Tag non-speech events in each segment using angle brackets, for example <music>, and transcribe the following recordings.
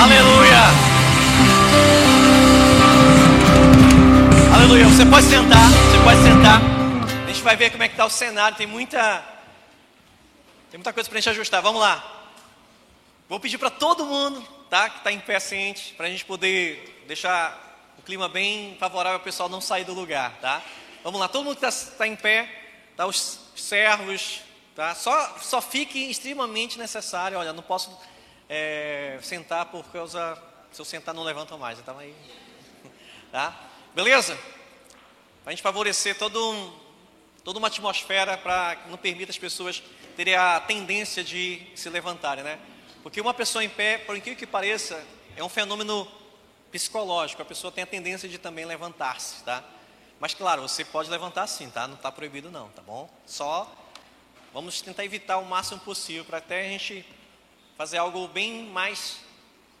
Aleluia! Aleluia! Você pode sentar, você pode sentar. A gente vai ver como é que está o cenário. Tem muita, tem muita coisa para a gente ajustar. Vamos lá. Vou pedir para todo mundo, tá, que está em pé ciente, para a gente poder deixar o clima bem favorável para o pessoal não sair do lugar, tá? Vamos lá. Todo mundo que está tá em pé, tá? Os servos, tá? Só, só fique extremamente necessário. Olha, não posso é, sentar por causa. Se eu sentar, não levanto mais. Então aí. <laughs> Tá? Beleza? Para a gente favorecer todo um, toda uma atmosfera para que não permita as pessoas terem a tendência de se levantarem, né? Porque uma pessoa em pé, por incrível que pareça, é um fenômeno psicológico. A pessoa tem a tendência de também levantar-se, tá? Mas claro, você pode levantar sim, tá? Não está proibido não, tá bom? Só vamos tentar evitar o máximo possível para até a gente fazer algo bem mais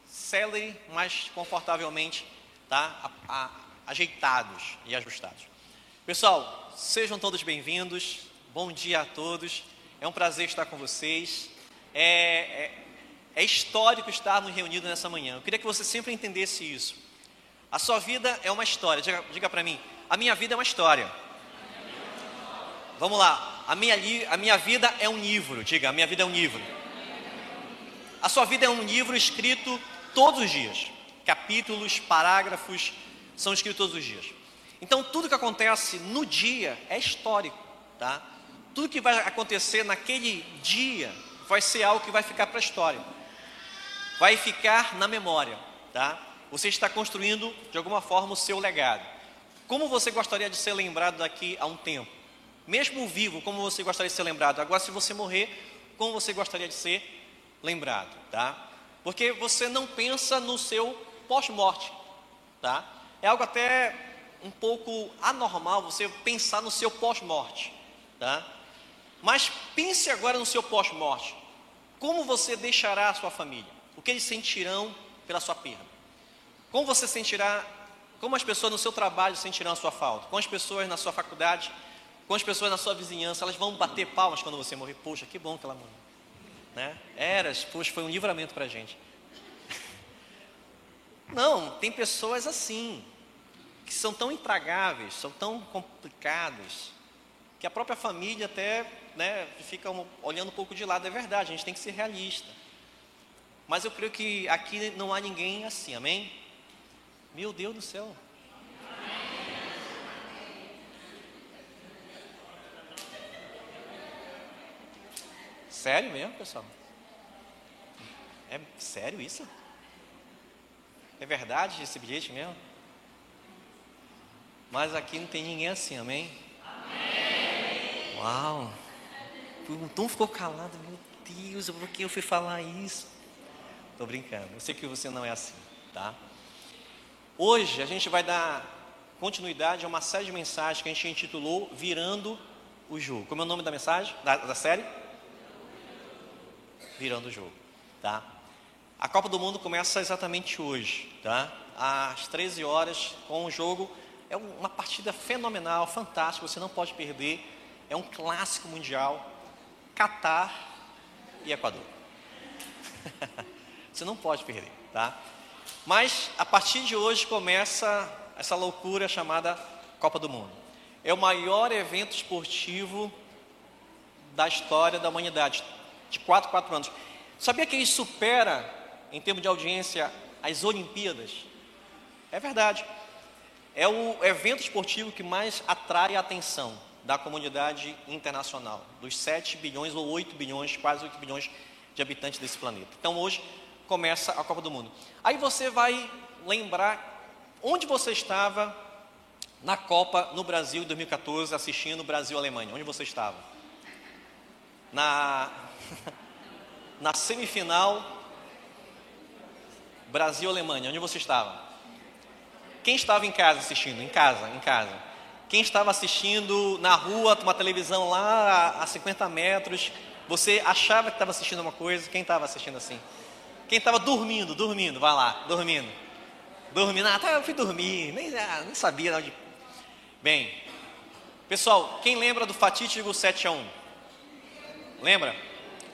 célere, mais confortavelmente, tá? A, a, ajeitados e ajustados. Pessoal, sejam todos bem-vindos. Bom dia a todos. É um prazer estar com vocês. É, é, é histórico estarmos reunidos nessa manhã. Eu queria que você sempre entendesse isso. A sua vida é uma história. Diga, diga para mim, a minha vida é uma história. Vamos lá. A minha, a minha vida é um livro. Diga, a minha vida é um livro. A sua vida é um livro escrito todos os dias. Capítulos, parágrafos são escritos todos os dias. Então, tudo que acontece no dia é histórico, tá? Tudo que vai acontecer naquele dia vai ser algo que vai ficar para a história. Vai ficar na memória, tá? Você está construindo de alguma forma o seu legado. Como você gostaria de ser lembrado daqui a um tempo? Mesmo vivo, como você gostaria de ser lembrado? Agora, se você morrer, como você gostaria de ser lembrado, tá? Porque você não pensa no seu pós-morte, tá? É algo até um pouco anormal você pensar no seu pós-morte, tá? Mas pense agora no seu pós-morte. Como você deixará a sua família? O que eles sentirão pela sua perda? Como você sentirá, como as pessoas no seu trabalho sentirão a sua falta? Com as pessoas na sua faculdade, com as pessoas na sua vizinhança, elas vão bater palmas quando você morrer. Poxa, que bom que ela morreu. Né? Eras, poxa, foi um livramento para a gente. <laughs> Não, tem pessoas assim, que são tão intragáveis, são tão complicadas, que a própria família até né, fica olhando um pouco de lado. É verdade, a gente tem que ser realista. Mas eu creio que aqui não há ninguém assim, amém? Meu Deus do céu. Sério mesmo, pessoal? É sério isso? É verdade esse bilhete mesmo? Mas aqui não tem ninguém assim, amém? amém. Uau! O Tom ficou calado, meu Deus, por que eu fui falar isso? Estou brincando, eu sei que você não é assim, tá? Hoje a gente vai dar continuidade a uma série de mensagens que a gente intitulou Virando o Jogo. Como é o nome da mensagem, da, da série? Virando o jogo, tá? A Copa do Mundo começa exatamente hoje, tá? Às 13 horas com o jogo. É uma partida fenomenal, fantástica, você não pode perder. É um clássico mundial. Catar e Equador. <laughs> você não pode perder, tá? Mas a partir de hoje começa essa loucura chamada Copa do Mundo. É o maior evento esportivo da história da humanidade de 4 4 anos. Sabia que ele supera, em termos de audiência, as Olimpíadas? É verdade. É o evento esportivo que mais atrai a atenção da comunidade internacional, dos 7 bilhões ou 8 bilhões, quase 8 bilhões de habitantes desse planeta. Então hoje começa a Copa do Mundo. Aí você vai lembrar onde você estava na Copa no Brasil em 2014 assistindo Brasil-Alemanha. Onde você estava? Na <laughs> na semifinal Brasil-Alemanha, onde você estava? Quem estava em casa assistindo? Em casa, em casa. Quem estava assistindo na rua, uma televisão lá a 50 metros, você achava que estava assistindo uma coisa, quem estava assistindo assim? Quem estava dormindo, dormindo, vai lá, dormindo. Dormindo, ah, tá, eu fui dormir, nem, ah, nem sabia onde. Bem, pessoal, quem lembra do fatídico 7 a 1? Lembra?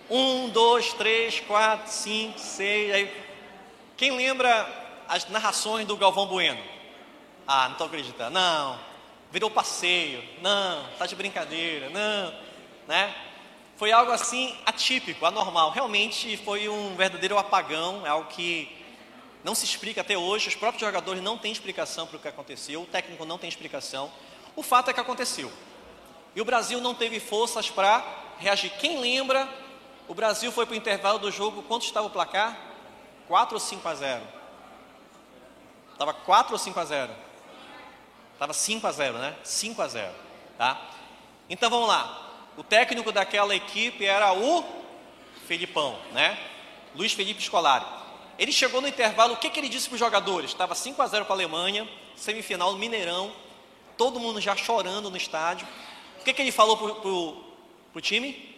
Um, dois, três, quatro, cinco, seis, aí Quem lembra as narrações do Galvão Bueno? Ah, não estou acreditando. Não, virou passeio. Não, tá de brincadeira. Não, né? Foi algo assim atípico, anormal. Realmente foi um verdadeiro apagão, é algo que não se explica até hoje. Os próprios jogadores não têm explicação para o que aconteceu, o técnico não tem explicação. O fato é que aconteceu. E o Brasil não teve forças para reagir. Quem lembra, o Brasil foi para o intervalo do jogo, quanto estava o placar? 4 ou 5 a 0? Estava 4 ou 5 a 0? Estava 5 a 0, né? 5 a 0, tá? Então vamos lá. O técnico daquela equipe era o Felipão, né? Luiz Felipe Scolari. Ele chegou no intervalo, o que, que ele disse para os jogadores? Estava 5 a 0 para a Alemanha, semifinal no Mineirão, todo mundo já chorando no estádio. O que, que ele falou para o time?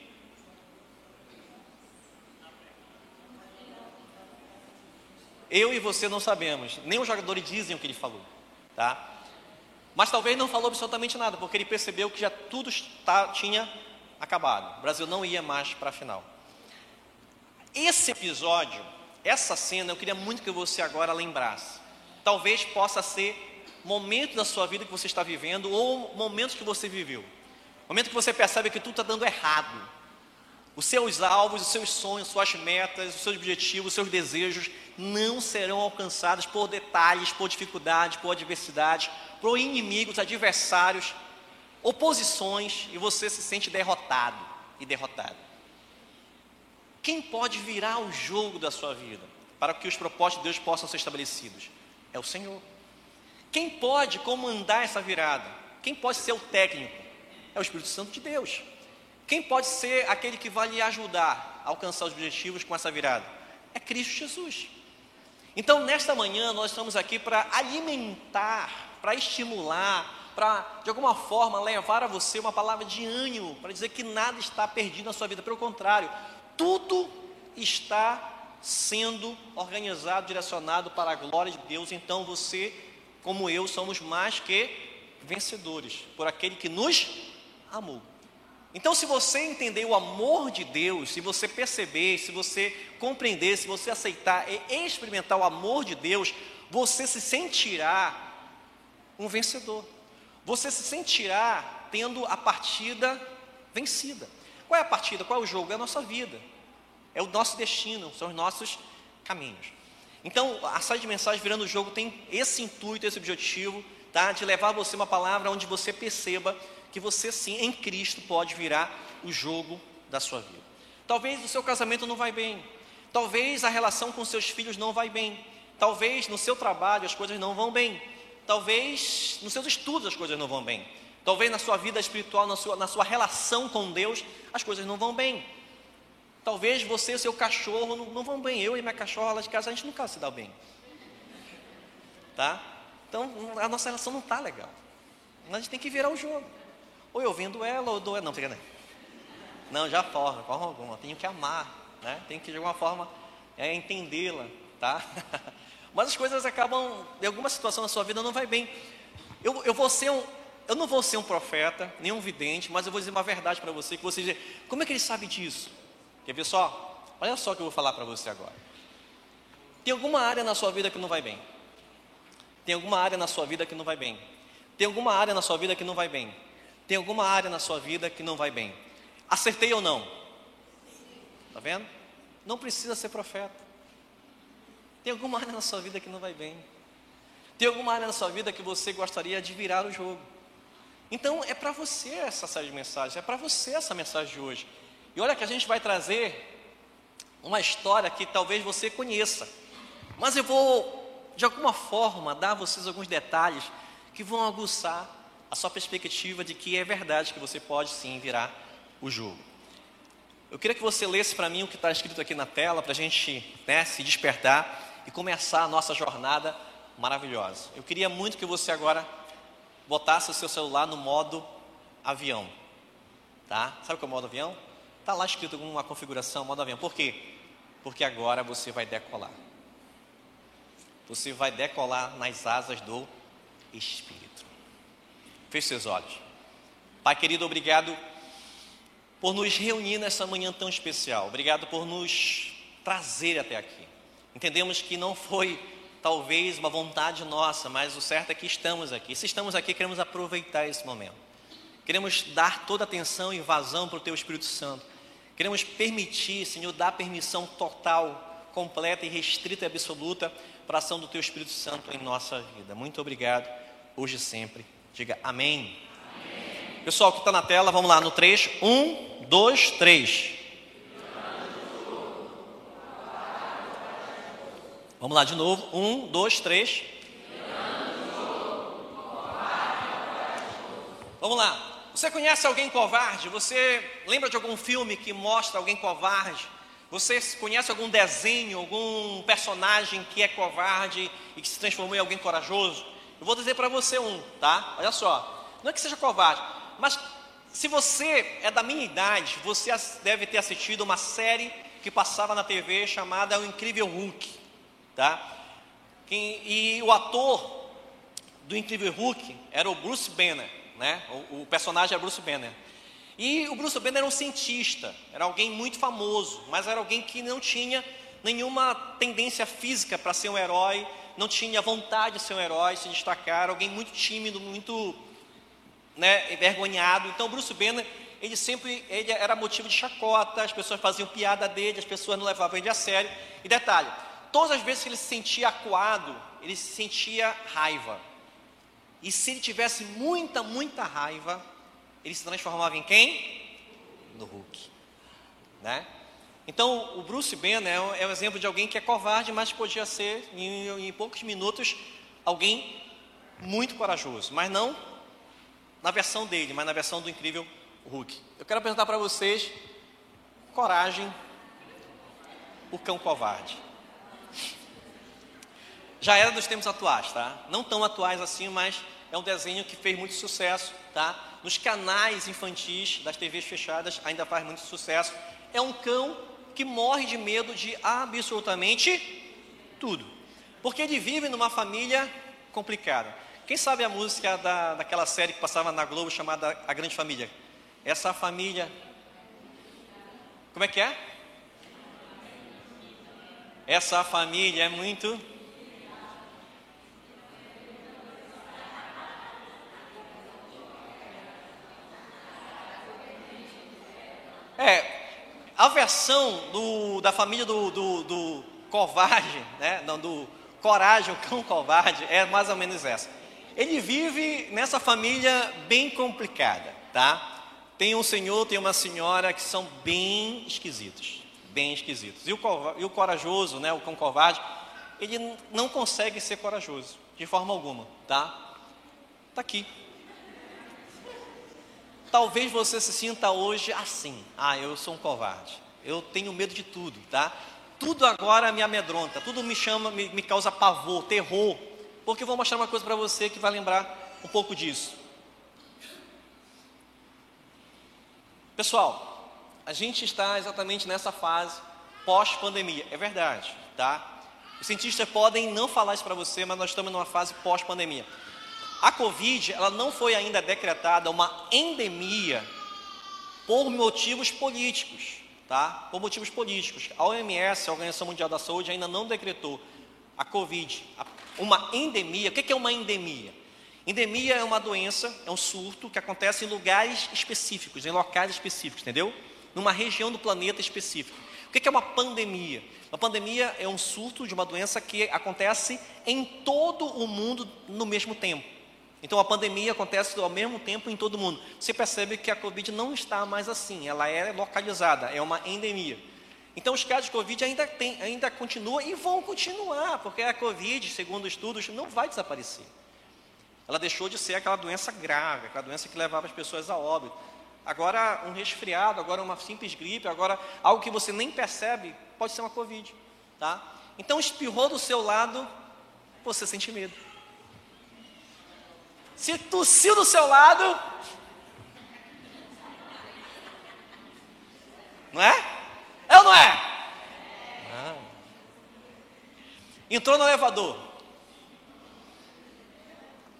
Eu e você não sabemos, nem os jogadores dizem o que ele falou, tá? Mas talvez não falou absolutamente nada, porque ele percebeu que já tudo está, tinha acabado. O Brasil não ia mais para a final. Esse episódio, essa cena, eu queria muito que você agora lembrasse. Talvez possa ser momento da sua vida que você está vivendo ou momentos que você viveu. Momento que você percebe que tudo está dando errado. Os seus alvos, os seus sonhos, suas metas, os seus objetivos, os seus desejos não serão alcançados por detalhes, por dificuldades, por adversidade, por inimigos, adversários, oposições e você se sente derrotado e derrotado. Quem pode virar o jogo da sua vida para que os propósitos de Deus possam ser estabelecidos? É o Senhor. Quem pode comandar essa virada? Quem pode ser o técnico? É o Espírito Santo de Deus. Quem pode ser aquele que vai lhe ajudar a alcançar os objetivos com essa virada? É Cristo Jesus. Então, nesta manhã, nós estamos aqui para alimentar, para estimular, para, de alguma forma, levar a você uma palavra de ânimo, para dizer que nada está perdido na sua vida, pelo contrário, tudo está sendo organizado, direcionado para a glória de Deus. Então, você, como eu, somos mais que vencedores por aquele que nos amou. Então, se você entender o amor de Deus, se você perceber, se você compreender, se você aceitar e experimentar o amor de Deus, você se sentirá um vencedor você se sentirá tendo a partida vencida. Qual é a partida? Qual é o jogo? É a nossa vida, é o nosso destino, são os nossos caminhos. Então, a série de mensagens virando o jogo tem esse intuito, esse objetivo, tá? de levar você uma palavra onde você perceba que você sim, em Cristo, pode virar o jogo da sua vida. Talvez o seu casamento não vai bem, talvez a relação com seus filhos não vai bem, talvez no seu trabalho as coisas não vão bem, Talvez nos seus estudos as coisas não vão bem. Talvez na sua vida espiritual, na sua, na sua relação com Deus, as coisas não vão bem. Talvez você e seu cachorro não, não vão bem. Eu e minha cachorra lá de casa, a gente nunca se dá bem. Tá? Então, a nossa relação não está legal. A gente tem que virar o jogo. Ou eu vendo ela, ou dou ela. Não. Não, já forma, forma alguma. Tenho que amar, né? Tenho que, de alguma forma, é, entendê-la, tá? <laughs> Mas as coisas acabam, em alguma situação na sua vida não vai bem. Eu, eu vou ser um, eu não vou ser um profeta, nem um vidente, mas eu vou dizer uma verdade para você, que você dizer, como é que ele sabe disso? Quer ver só? Olha só o que eu vou falar para você agora. Tem alguma área na sua vida que não vai bem. Tem alguma área na sua vida que não vai bem. Tem alguma área na sua vida que não vai bem. Tem alguma área na sua vida que não vai bem. Acertei ou não? Está vendo? Não precisa ser profeta. Tem alguma área na sua vida que não vai bem. Tem alguma área na sua vida que você gostaria de virar o jogo. Então é para você essa série de mensagens, é para você essa mensagem de hoje. E olha que a gente vai trazer uma história que talvez você conheça, mas eu vou de alguma forma dar a vocês alguns detalhes que vão aguçar a sua perspectiva de que é verdade que você pode sim virar o jogo. Eu queria que você lesse para mim o que está escrito aqui na tela, para a gente né, se despertar e começar a nossa jornada maravilhosa. Eu queria muito que você agora botasse o seu celular no modo avião. Tá? Sabe o que é o modo avião? Está lá escrito uma configuração modo avião. Por quê? Porque agora você vai decolar. Você vai decolar nas asas do Espírito. Feche seus olhos. Pai querido, obrigado por nos reunir nessa manhã tão especial. Obrigado por nos trazer até aqui. Entendemos que não foi talvez uma vontade nossa, mas o certo é que estamos aqui. Se estamos aqui, queremos aproveitar esse momento. Queremos dar toda atenção e vazão para o Teu Espírito Santo. Queremos permitir, Senhor, dar permissão total, completa e restrita e absoluta para a ação do Teu Espírito Santo em nossa vida. Muito obrigado, hoje e sempre. Diga amém. amém. Pessoal que está na tela, vamos lá no 3. 1, 2, 3. Vamos lá de novo. Um, dois, três. Vamos lá. Você conhece alguém covarde? Você lembra de algum filme que mostra alguém covarde? Você conhece algum desenho, algum personagem que é covarde e que se transformou em alguém corajoso? Eu vou dizer para você um, tá? Olha só. Não é que seja covarde, mas se você é da minha idade, você deve ter assistido uma série que passava na TV chamada O Incrível Hulk. Tá? E, e o ator do Incrível Hulk era o Bruce Banner, né? O, o, personagem era Bruce Banner. E o Bruce Banner era um cientista, era alguém muito famoso, mas era alguém que não tinha nenhuma tendência física para ser um herói, não tinha vontade de ser um herói, se destacar, alguém muito tímido, muito né, envergonhado. Então, Bruce Banner, ele sempre ele era motivo de chacota, as pessoas faziam piada dele, as pessoas não levavam ele a sério. E detalhe, todas as vezes que ele se sentia acuado, ele se sentia raiva. E se ele tivesse muita, muita raiva, ele se transformava em quem? No Hulk. Né? Então, o Bruce Banner é, um, é um exemplo de alguém que é covarde, mas podia ser, em, em poucos minutos, alguém muito corajoso. Mas não na versão dele, mas na versão do incrível Hulk. Eu quero apresentar para vocês coragem, o cão covarde. Já era dos tempos atuais, tá? Não tão atuais assim, mas é um desenho que fez muito sucesso, tá? Nos canais infantis das TVs fechadas ainda faz muito sucesso. É um cão que morre de medo de absolutamente tudo. Porque ele vive numa família complicada. Quem sabe a música da, daquela série que passava na Globo chamada A Grande Família? Essa família. Como é que é? Essa família é muito É, a versão do, da família do, do, do covarde, né? Não, do coragem, o cão covarde, é mais ou menos essa. Ele vive nessa família bem complicada, tá? Tem um senhor, tem uma senhora que são bem esquisitos, bem esquisitos. E o, e o corajoso, né, o cão covarde, ele não consegue ser corajoso, de forma alguma, tá? Tá aqui, Talvez você se sinta hoje assim: ah, eu sou um covarde, eu tenho medo de tudo, tá? Tudo agora me amedronta, tudo me chama, me, me causa pavor, terror, porque eu vou mostrar uma coisa para você que vai lembrar um pouco disso. Pessoal, a gente está exatamente nessa fase pós-pandemia, é verdade, tá? Os cientistas podem não falar isso para você, mas nós estamos numa fase pós-pandemia. A Covid, ela não foi ainda decretada uma endemia por motivos políticos, tá? Por motivos políticos. A OMS, a Organização Mundial da Saúde, ainda não decretou a Covid uma endemia. O que é uma endemia? Endemia é uma doença, é um surto que acontece em lugares específicos, em locais específicos, entendeu? Numa região do planeta específica. O que é uma pandemia? Uma pandemia é um surto de uma doença que acontece em todo o mundo no mesmo tempo. Então a pandemia acontece ao mesmo tempo em todo mundo. Você percebe que a Covid não está mais assim, ela é localizada, é uma endemia. Então os casos de Covid ainda, tem, ainda continuam e vão continuar, porque a Covid, segundo estudos, não vai desaparecer. Ela deixou de ser aquela doença grave, aquela doença que levava as pessoas a óbito. Agora um resfriado, agora uma simples gripe, agora algo que você nem percebe, pode ser uma Covid. Tá? Então espirrou do seu lado, você sente medo. Se tossiu do seu lado, não é? É ou não é? Entrou no elevador.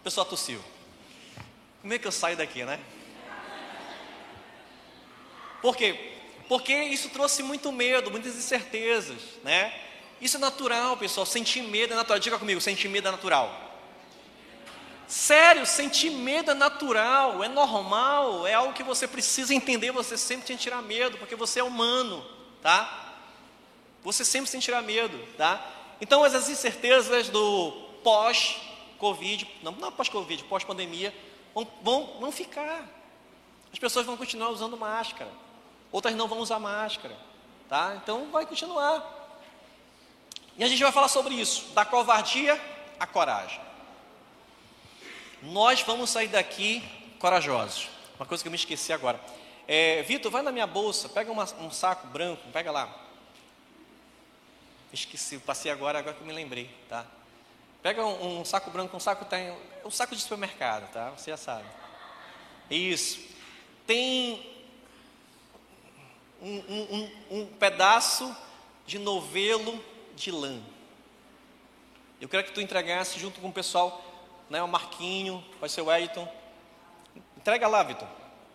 O pessoal tossiu. Como é que eu saio daqui, né? Por quê? Porque isso trouxe muito medo, muitas incertezas, né? Isso é natural, pessoal. Sentir medo é natural. Diga comigo, sentir medo é natural. Sério, sentir medo é natural, é normal, é algo que você precisa entender. Você sempre tem que tirar medo, porque você é humano, tá? Você sempre sentirá medo, tá? Então, as incertezas do pós-Covid, não, não pós-Covid, pós-pandemia, vão, vão, vão ficar. As pessoas vão continuar usando máscara, outras não vão usar máscara, tá? Então, vai continuar. E a gente vai falar sobre isso, da covardia à coragem. Nós vamos sair daqui corajosos. Uma coisa que eu me esqueci agora. É, Vitor, vai na minha bolsa, pega uma, um saco branco, pega lá. Esqueci, passei agora, agora que eu me lembrei, tá? Pega um, um saco branco, um saco tem, um saco de supermercado, tá? Você já sabe. Isso. Tem um, um, um pedaço de novelo de lã. Eu quero que tu entregasse junto com o pessoal né, o Marquinho, vai ser o Wellington. Entrega lá, Vitor.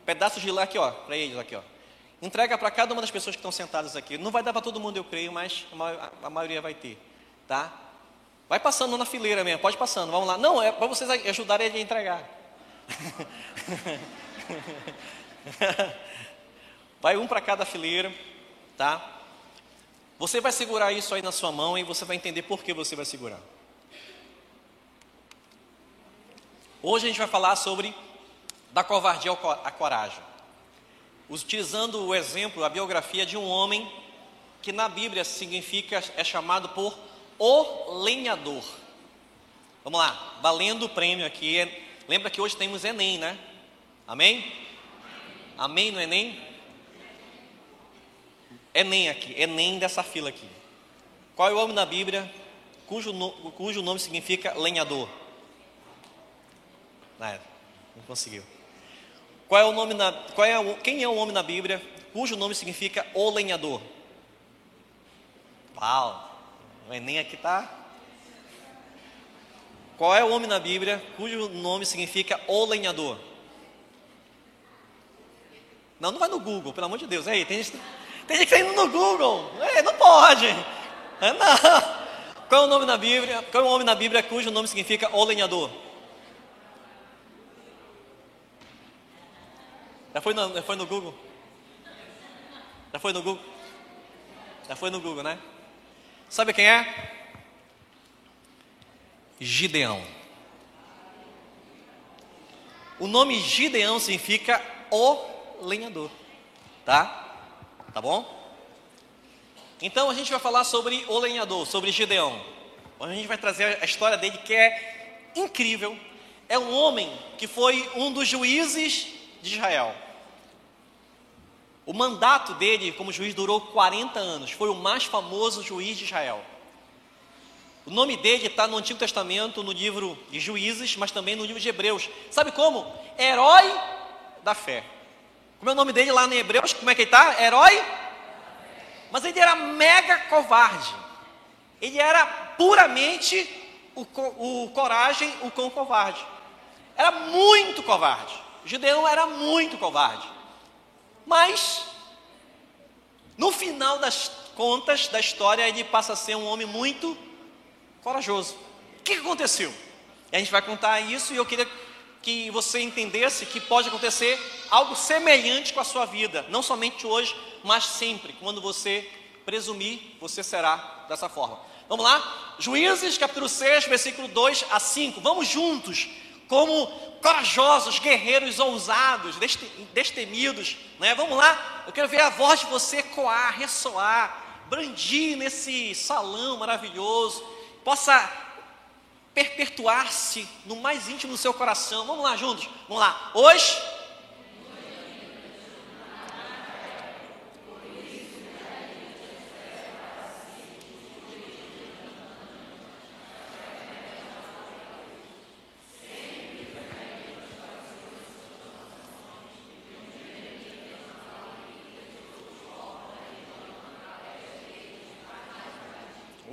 Pedaços de lá aqui, ó, para eles aqui, ó. Entrega para cada uma das pessoas que estão sentadas aqui. Não vai dar para todo mundo, eu creio, mas a, maioria vai ter, tá? Vai passando na fileira mesmo, pode passando, vamos lá. Não, é para vocês ajudarem a entregar. <laughs> vai um para cada fileira, tá? Você vai segurar isso aí na sua mão e você vai entender por que você vai segurar. Hoje a gente vai falar sobre da covardia à coragem. Utilizando o exemplo, a biografia de um homem que na Bíblia significa, é chamado por o lenhador. Vamos lá, valendo o prêmio aqui. Lembra que hoje temos Enem, né? Amém? Amém no Enem? Enem aqui, Enem dessa fila aqui. Qual é o homem na Bíblia cujo, cujo nome significa lenhador? Ah, não conseguiu. Qual é o nome na, qual é o, quem é o homem na Bíblia cujo nome significa o lenhador? Uau, o Enem aqui tá. Qual é o homem na Bíblia cujo nome significa o lenhador? Não, não vai no Google, pelo amor de Deus. Ei, tem gente, tem gente que está indo no Google. Ei, não pode. É, não. Qual é o nome na Bíblia? Qual é o homem na Bíblia cujo nome significa o lenhador? Já foi no, já foi no Google? Já foi no Google? Já foi no Google, né? Sabe quem é? Gideão. O nome Gideão significa o lenhador, tá? Tá bom? Então a gente vai falar sobre o lenhador, sobre Gideão. A gente vai trazer a história dele que é incrível. É um homem que foi um dos juízes de Israel. O mandato dele como juiz durou 40 anos, foi o mais famoso juiz de Israel. O nome dele está no Antigo Testamento, no livro de Juízes, mas também no livro de Hebreus. Sabe como? Herói da fé. Como é o nome dele lá em Hebreus? Como é que ele está? Herói? Mas ele era mega covarde. Ele era puramente o, o coragem, o cão covarde. Era muito covarde. O Gideão era muito covarde. Mas, no final das contas da história, ele passa a ser um homem muito corajoso. O que aconteceu? A gente vai contar isso e eu queria que você entendesse que pode acontecer algo semelhante com a sua vida, não somente hoje, mas sempre. Quando você presumir, você será dessa forma. Vamos lá? Juízes capítulo 6, versículo 2 a 5. Vamos juntos como corajosos, guerreiros ousados, destemidos, né? Vamos lá, eu quero ver a voz de você coar, ressoar, brandir nesse salão maravilhoso, possa perpetuar-se no mais íntimo do seu coração. Vamos lá juntos, vamos lá. Hoje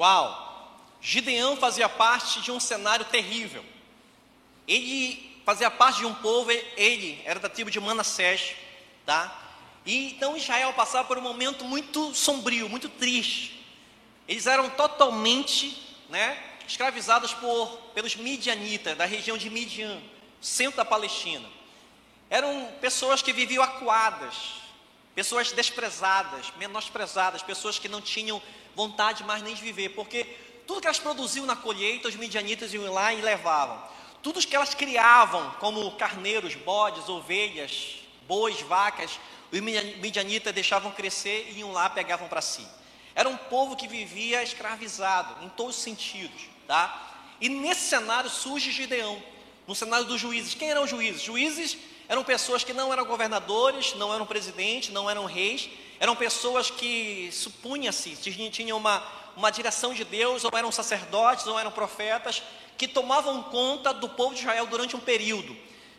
Uau! Gideão fazia parte de um cenário terrível. Ele fazia parte de um povo, ele era da tribo de Manassés, tá? E então Israel passava por um momento muito sombrio, muito triste. eles eram totalmente né, escravizados por, pelos midianitas, da região de Midian, centro da Palestina. Eram pessoas que viviam acuadas, pessoas desprezadas, menosprezadas, pessoas que não tinham vontade mais nem de viver, porque tudo que elas produziam na colheita, os midianitas iam lá e levavam. Tudo que elas criavam, como carneiros, bodes, ovelhas, bois, vacas, os midianitas deixavam crescer e iam lá pegavam para si. Era um povo que vivia escravizado em todos os sentidos, tá? E nesse cenário surge Gideão, no cenário dos juízes. Quem eram os juízes? Juízes eram pessoas que não eram governadores, não eram presidentes, não eram reis, eram pessoas que supunha-se tinham uma, uma direção de Deus, ou eram sacerdotes, ou eram profetas, que tomavam conta do povo de Israel durante um período.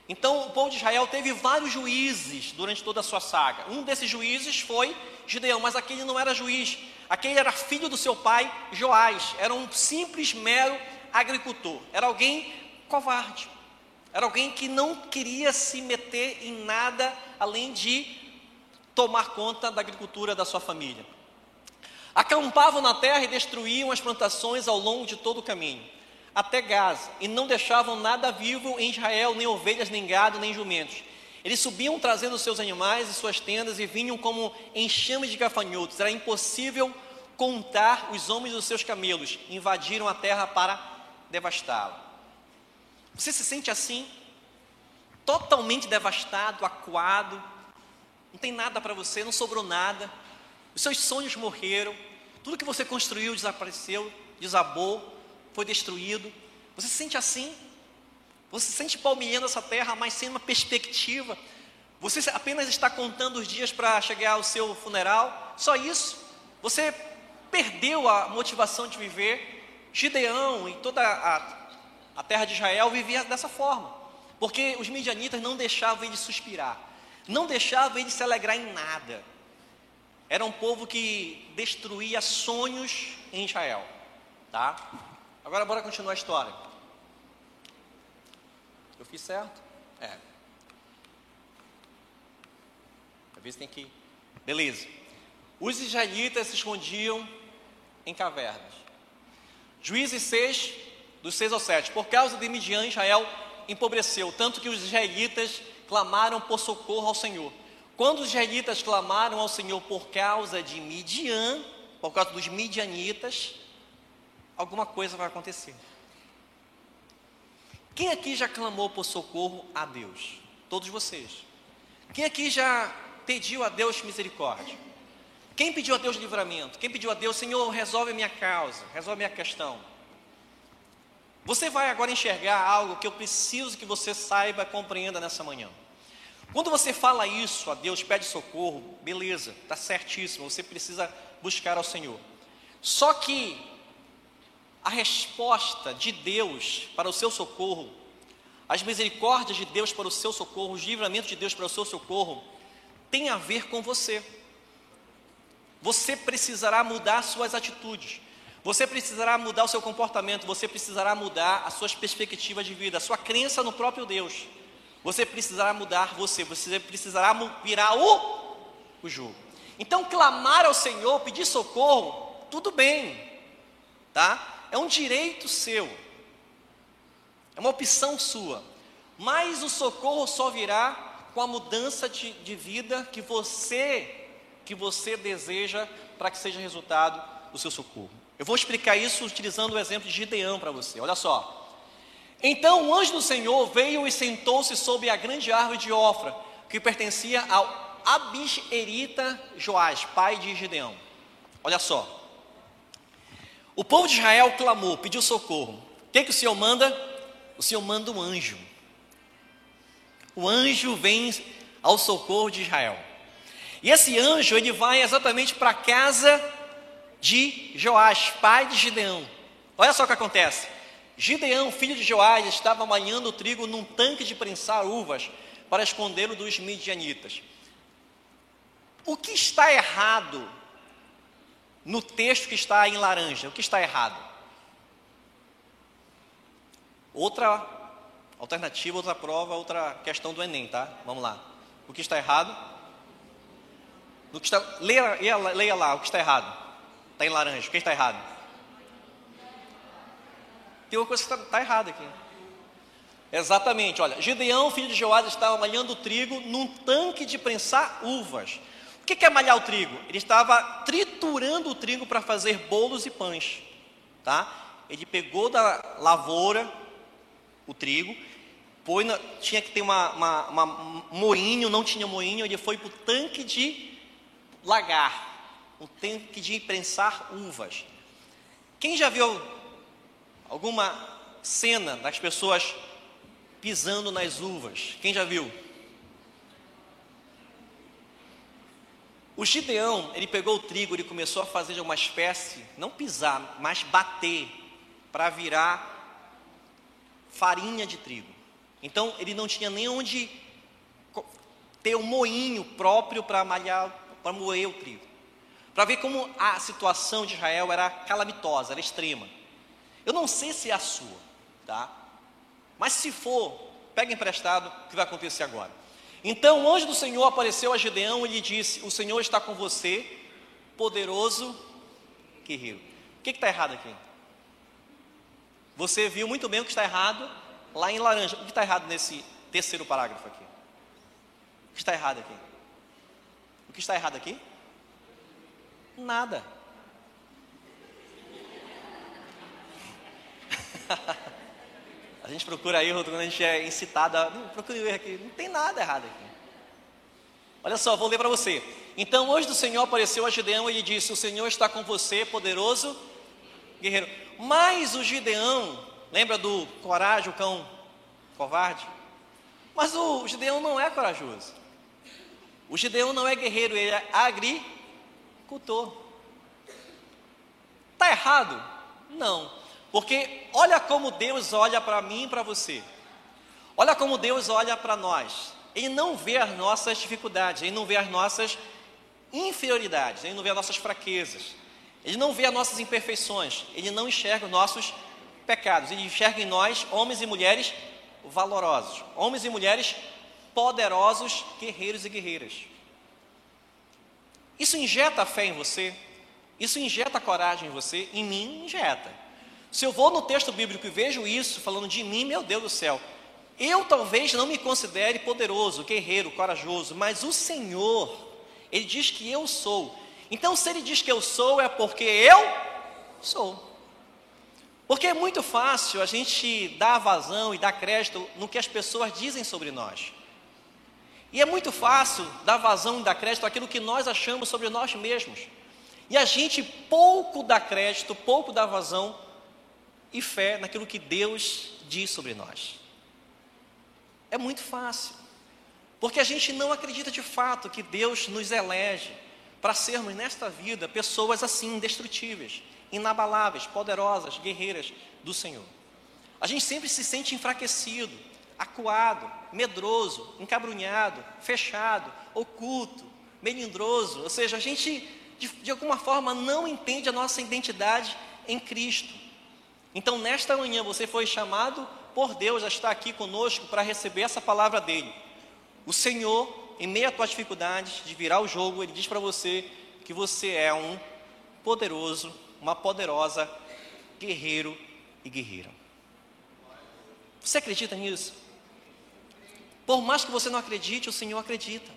Então, o povo de Israel teve vários juízes durante toda a sua saga. Um desses juízes foi Gideão, mas aquele não era juiz, aquele era filho do seu pai, Joás, era um simples, mero agricultor, era alguém covarde, era alguém que não queria se meter em nada além de tomar conta da agricultura da sua família. Acampavam na terra e destruíam as plantações ao longo de todo o caminho até Gaza, e não deixavam nada vivo em Israel, nem ovelhas, nem gado, nem jumentos. Eles subiam trazendo seus animais e suas tendas e vinham como enxames de gafanhotos. Era impossível contar os homens dos seus camelos. Invadiram a terra para devastá-la. Você se sente assim? Totalmente devastado, acuado, não tem nada para você, não sobrou nada. Os seus sonhos morreram, tudo que você construiu desapareceu, desabou foi destruído. Você se sente assim? Você se sente palmilhando essa terra, mas sem uma perspectiva? Você apenas está contando os dias para chegar ao seu funeral? Só isso? Você perdeu a motivação de viver? Gideão e toda a, a terra de Israel vivia dessa forma, porque os midianitas não deixavam ele suspirar, não deixavam ele se alegrar em nada. Era um povo que destruía sonhos em Israel, tá? Agora bora continuar a história. Eu fiz certo? É. Às tem que. Beleza. Os israelitas se escondiam em cavernas. Juízes 6, dos 6 ao 7. Por causa de Midian, Israel empobreceu, tanto que os israelitas clamaram por socorro ao Senhor. Quando os israelitas clamaram ao Senhor por causa de Midian, por causa dos midianitas, alguma coisa vai acontecer. Quem aqui já clamou por socorro a Deus? Todos vocês. Quem aqui já pediu a Deus misericórdia? Quem pediu a Deus livramento? Quem pediu a Deus, Senhor, resolve a minha causa, resolve a minha questão? Você vai agora enxergar algo que eu preciso que você saiba, compreenda nessa manhã. Quando você fala isso a Deus, pede socorro, beleza, está certíssimo, você precisa buscar ao Senhor. Só que a resposta de Deus para o seu socorro, as misericórdias de Deus para o seu socorro, os livramentos de Deus para o seu socorro, tem a ver com você. Você precisará mudar suas atitudes, você precisará mudar o seu comportamento, você precisará mudar as suas perspectivas de vida, a sua crença no próprio Deus. Você precisará mudar você, você precisará virar o, o jogo. Então, clamar ao Senhor, pedir socorro, tudo bem, tá? é um direito seu, é uma opção sua, mas o socorro só virá com a mudança de, de vida que você que você deseja para que seja resultado do seu socorro. Eu vou explicar isso utilizando o exemplo de Gideão para você. Olha só. Então o anjo do Senhor veio e sentou-se sobre a grande árvore de Ofra, que pertencia ao Abis-Erita Joás, pai de Gideão. Olha só. O povo de Israel clamou, pediu socorro. O que, é que o Senhor manda? O Senhor manda um anjo. O anjo vem ao socorro de Israel. E esse anjo, ele vai exatamente para a casa de Joás, pai de Gideão. Olha só o que acontece. Gideão, filho de Joás, estava malhando o trigo num tanque de prensar uvas para escondê-lo dos midianitas. O que está errado no texto que está em laranja. O que está errado? Outra alternativa, outra prova, outra questão do Enem, tá? Vamos lá. O que está errado? No que está, leia, leia lá o que está errado. Está em laranja. O que está errado? Tem uma coisa que está tá errada aqui. Exatamente, olha, Gideão, filho de Joás, estava malhando trigo num tanque de prensar uvas. O que é malhar o trigo? Ele estava triturando o trigo para fazer bolos e pães, tá? Ele pegou da lavoura o trigo, põe na, tinha que ter uma, uma, uma, moinho, não tinha moinho, ele foi para o tanque de lagar, o tanque de prensar uvas. Quem já viu alguma cena das pessoas pisando nas uvas. Quem já viu? O Gideão, ele pegou o trigo, ele começou a fazer uma espécie, não pisar, mas bater, para virar farinha de trigo. Então, ele não tinha nem onde ter um moinho próprio para malhar, para moer o trigo. Para ver como a situação de Israel era calamitosa, era extrema. Eu não sei se é a sua, tá? Mas se for, pega emprestado o que vai acontecer agora. Então o anjo do Senhor apareceu a Gedeão e lhe disse: O Senhor está com você, poderoso guerreiro. O que está errado aqui? Você viu muito bem o que está errado lá em laranja. O que está errado nesse terceiro parágrafo aqui? O que está errado aqui? O que está errado aqui? Nada. <laughs> A gente procura erro quando a gente é incitado a. Não, erro aqui. Não tem nada errado aqui. Olha só, vou ler para você. Então, hoje do Senhor apareceu a Gideão e disse: O Senhor está com você, poderoso guerreiro. Mas o Gideão, lembra do coragem, o cão covarde? Mas o Gideão não é corajoso. O Gideão não é guerreiro, ele é agricultor. Está errado? Não. Porque olha como Deus olha para mim e para você. Olha como Deus olha para nós. Ele não vê as nossas dificuldades, ele não vê as nossas inferioridades, ele não vê as nossas fraquezas, ele não vê as nossas imperfeições, ele não enxerga os nossos pecados, ele enxerga em nós homens e mulheres valorosos, homens e mulheres poderosos, guerreiros e guerreiras. Isso injeta fé em você, isso injeta coragem em você, em mim injeta. Se eu vou no texto bíblico e vejo isso falando de mim, meu Deus do céu, eu talvez não me considere poderoso, guerreiro, corajoso, mas o Senhor, Ele diz que eu sou. Então, se Ele diz que eu sou, é porque eu sou. Porque é muito fácil a gente dar vazão e dar crédito no que as pessoas dizem sobre nós. E é muito fácil dar vazão e dar crédito àquilo que nós achamos sobre nós mesmos. E a gente pouco dá crédito, pouco dá vazão e fé naquilo que Deus diz sobre nós. É muito fácil, porque a gente não acredita de fato que Deus nos elege para sermos nesta vida pessoas assim, indestrutíveis, inabaláveis, poderosas, guerreiras do Senhor. A gente sempre se sente enfraquecido, acuado, medroso, encabrunhado, fechado, oculto, melindroso, ou seja, a gente de, de alguma forma não entende a nossa identidade em Cristo. Então, nesta manhã, você foi chamado por Deus a estar aqui conosco para receber essa palavra dele. O Senhor, em meio à tua dificuldade de virar o jogo, ele diz para você que você é um poderoso, uma poderosa guerreiro e guerreira. Você acredita nisso? Por mais que você não acredite, o Senhor acredita.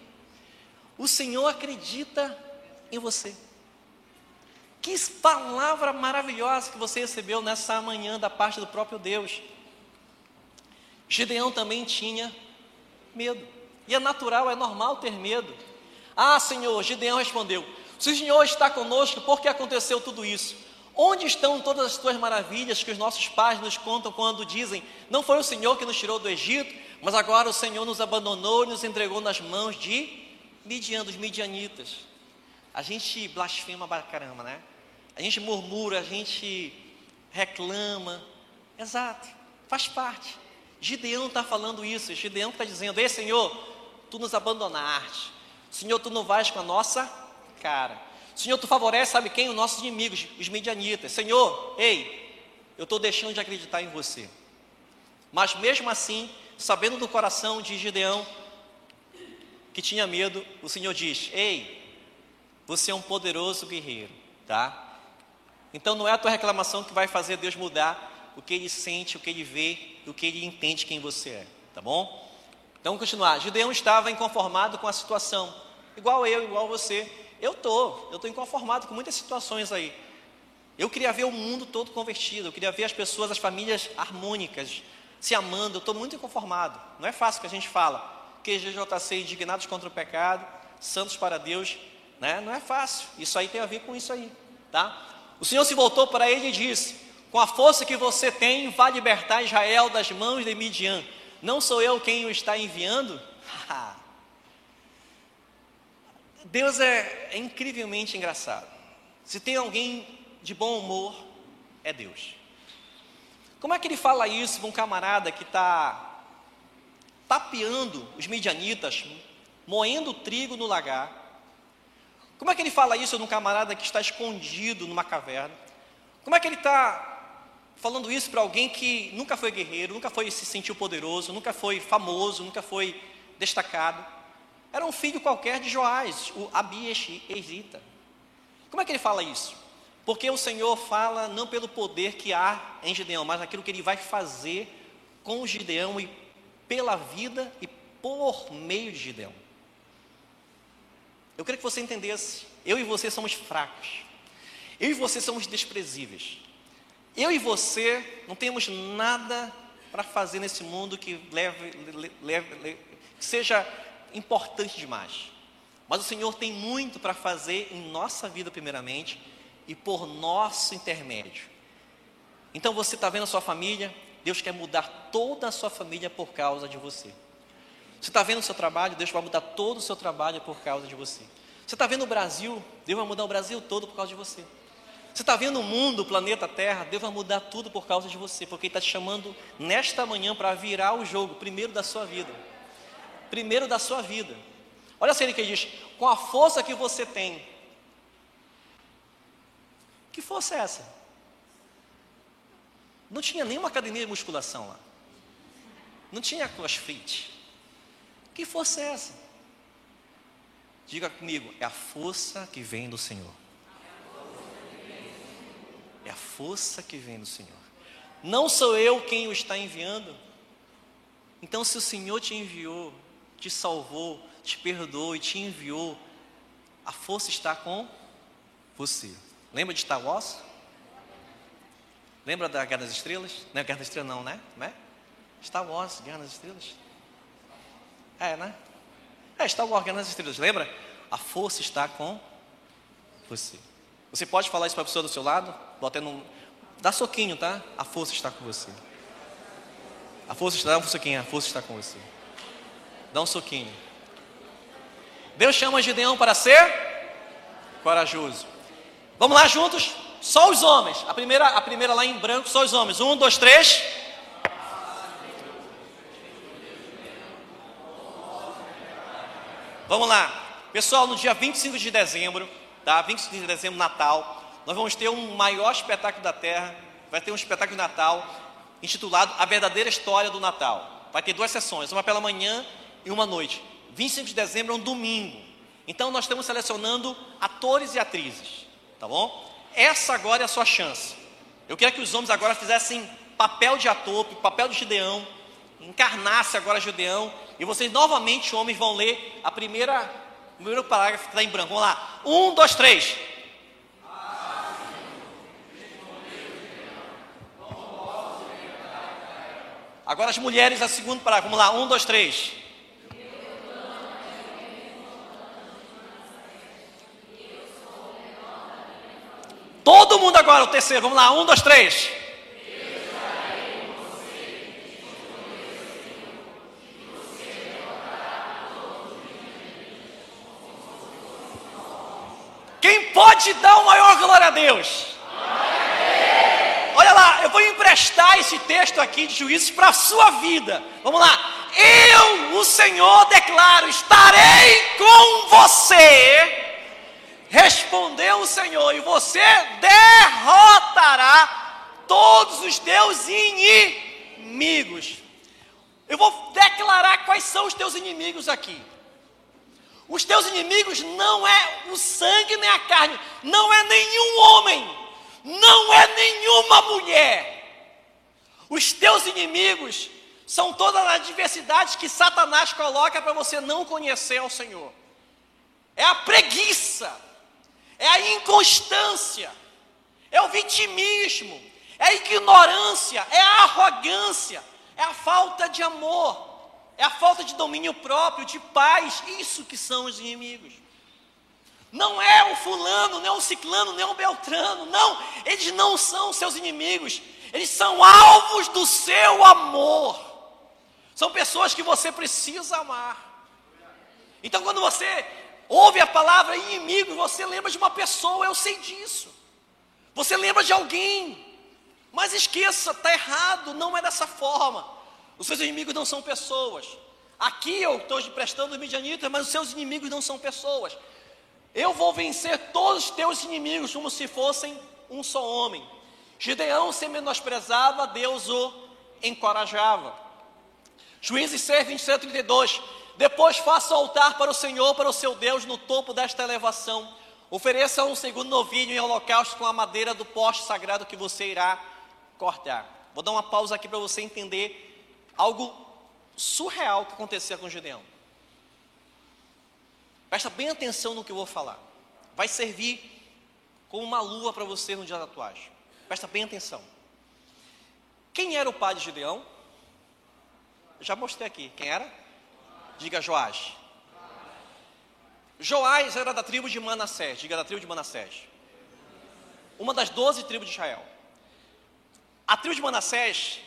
O Senhor acredita em você. Que palavra maravilhosa que você recebeu nessa manhã da parte do próprio Deus. Gideão também tinha medo. E é natural, é normal ter medo. Ah, Senhor, Gideão respondeu: Se o Senhor está conosco, por que aconteceu tudo isso? Onde estão todas as tuas maravilhas que os nossos pais nos contam quando dizem: Não foi o Senhor que nos tirou do Egito, mas agora o Senhor nos abandonou e nos entregou nas mãos de Midian, dos midianitas. A gente blasfema pra caramba, né? a gente murmura, a gente reclama. Exato, faz parte. Gideão está falando isso, Gideão está dizendo: Ei Senhor, tu nos abandonaste. Senhor, tu não vais com a nossa cara. Senhor, tu favorece, sabe quem? Os nossos inimigos, os medianitas. Senhor, ei, eu estou deixando de acreditar em você. Mas mesmo assim, sabendo do coração de Gideão, que tinha medo, o Senhor diz: Ei, você é um poderoso guerreiro, tá? Então não é a tua reclamação que vai fazer Deus mudar o que ele sente, o que ele vê, o que ele entende quem você é, tá bom? Então vamos continuar. Gideão estava inconformado com a situação, igual eu, igual você. Eu tô, eu tô inconformado com muitas situações aí. Eu queria ver o mundo todo convertido, eu queria ver as pessoas, as famílias harmônicas, se amando. Eu estou muito inconformado. Não é fácil que a gente fala. QGJC indignados contra o pecado, santos para Deus, né? Não é fácil. Isso aí tem a ver com isso aí, tá? O Senhor se voltou para ele e disse: Com a força que você tem, vá libertar Israel das mãos de Midian. Não sou eu quem o está enviando? <laughs> Deus é, é incrivelmente engraçado. Se tem alguém de bom humor, é Deus. Como é que ele fala isso para um camarada que está tapeando os midianitas, moendo trigo no lagar? Como é que ele fala isso num camarada que está escondido numa caverna? Como é que ele está falando isso para alguém que nunca foi guerreiro, nunca foi se sentiu poderoso, nunca foi famoso, nunca foi destacado? Era um filho qualquer de Joás, o Abi Ezita. Como é que ele fala isso? Porque o Senhor fala não pelo poder que há em Gideão, mas naquilo que ele vai fazer com Gideão e pela vida e por meio de Gideão. Eu queria que você entendesse, eu e você somos fracos. Eu e você somos desprezíveis. Eu e você não temos nada para fazer nesse mundo que leve, leve, leve, que seja importante demais. Mas o Senhor tem muito para fazer em nossa vida primeiramente e por nosso intermédio. Então você está vendo a sua família, Deus quer mudar toda a sua família por causa de você. Você está vendo o seu trabalho, Deus vai mudar todo o seu trabalho por causa de você. Você está vendo o Brasil, Deus vai mudar o Brasil todo por causa de você. Você está vendo o mundo, o planeta Terra, Deus vai mudar tudo por causa de você, porque Ele está te chamando nesta manhã para virar o jogo, primeiro da sua vida. Primeiro da sua vida. Olha só ele que diz: com a força que você tem, que força é essa? Não tinha nenhuma academia de musculação lá. Não tinha crossfit. Que força é essa? Diga comigo, é a força que vem do Senhor. É a força que vem do Senhor. Não sou eu quem o está enviando. Então, se o Senhor te enviou, te salvou, te perdoou e te enviou, a força está com você. Lembra de Star Wars? Lembra da Guerra das Estrelas? Não é Guerra das Estrelas, não, né? Não é? Star Wars, Guerra das Estrelas. É, né? É, Star Wars, Guerra das Estrelas. Lembra? A força está com você. Você pode falar isso para a pessoa do seu lado? Bota no... Dá soquinho, tá? A força está com você. A força está, dá um soquinho, a força está com você. Dá um soquinho. Deus chama Gideão para ser corajoso. Vamos lá juntos? Só os homens. A primeira, a primeira lá em branco, só os homens. Um, dois, três. Vamos lá. Pessoal, no dia 25 de dezembro, tá? 25 de dezembro, Natal, nós vamos ter um maior espetáculo da Terra. Vai ter um espetáculo de Natal intitulado A Verdadeira História do Natal. Vai ter duas sessões, uma pela manhã e uma noite. 25 de dezembro é um domingo. Então nós estamos selecionando atores e atrizes tá bom? Essa agora é a sua chance. Eu queria que os homens agora fizessem papel de ator, papel de Gideão, encarnasse agora Gideão, e vocês novamente, homens, vão ler a primeira, o primeiro parágrafo que está em branco. Vamos lá. Um, dois, três. Agora as mulheres, a segundo parágrafo. Vamos lá. Um, dois, três. Todo mundo agora, o terceiro, vamos lá, um, dois, três. Quem pode dar o maior glória a Deus? Olha lá, eu vou emprestar esse texto aqui de juízes para a sua vida. Vamos lá. Eu, o Senhor, declaro: estarei com você Respondeu o Senhor: E você derrotará todos os teus inimigos. Eu vou declarar quais são os teus inimigos aqui. Os teus inimigos não é o sangue nem a carne, não é nenhum homem, não é nenhuma mulher. Os teus inimigos são todas as adversidades que Satanás coloca para você não conhecer ao Senhor. É a preguiça, é a inconstância, é o vitimismo, é a ignorância, é a arrogância, é a falta de amor, é a falta de domínio próprio, de paz. Isso que são os inimigos. Não é o fulano, nem o ciclano, nem o beltrano. Não, eles não são seus inimigos. Eles são alvos do seu amor. São pessoas que você precisa amar. Então, quando você ouve a palavra inimigo, você lembra de uma pessoa, eu sei disso. Você lembra de alguém. Mas esqueça, está errado, não é dessa forma. Os seus inimigos não são pessoas. Aqui eu estou prestando medianita, mas os seus inimigos não são pessoas. Eu vou vencer todos os teus inimigos como se fossem um só homem. Gideão se menosprezava, Deus o encorajava. Juízes 6, 27 32. Depois faça altar para o Senhor, para o seu Deus, no topo desta elevação. Ofereça um segundo novilho em holocausto com a madeira do poste sagrado que você irá cortar. Vou dar uma pausa aqui para você entender algo surreal que acontecia com Gideão. Presta bem atenção no que eu vou falar. Vai servir como uma lua para você no dia da tatuagem. Presta bem atenção. Quem era o pai de Gideão? já mostrei aqui. Quem era? Diga Joás. Joás era da tribo de Manassés. Diga da tribo de Manassés. Uma das doze tribos de Israel. A tribo de Manassés,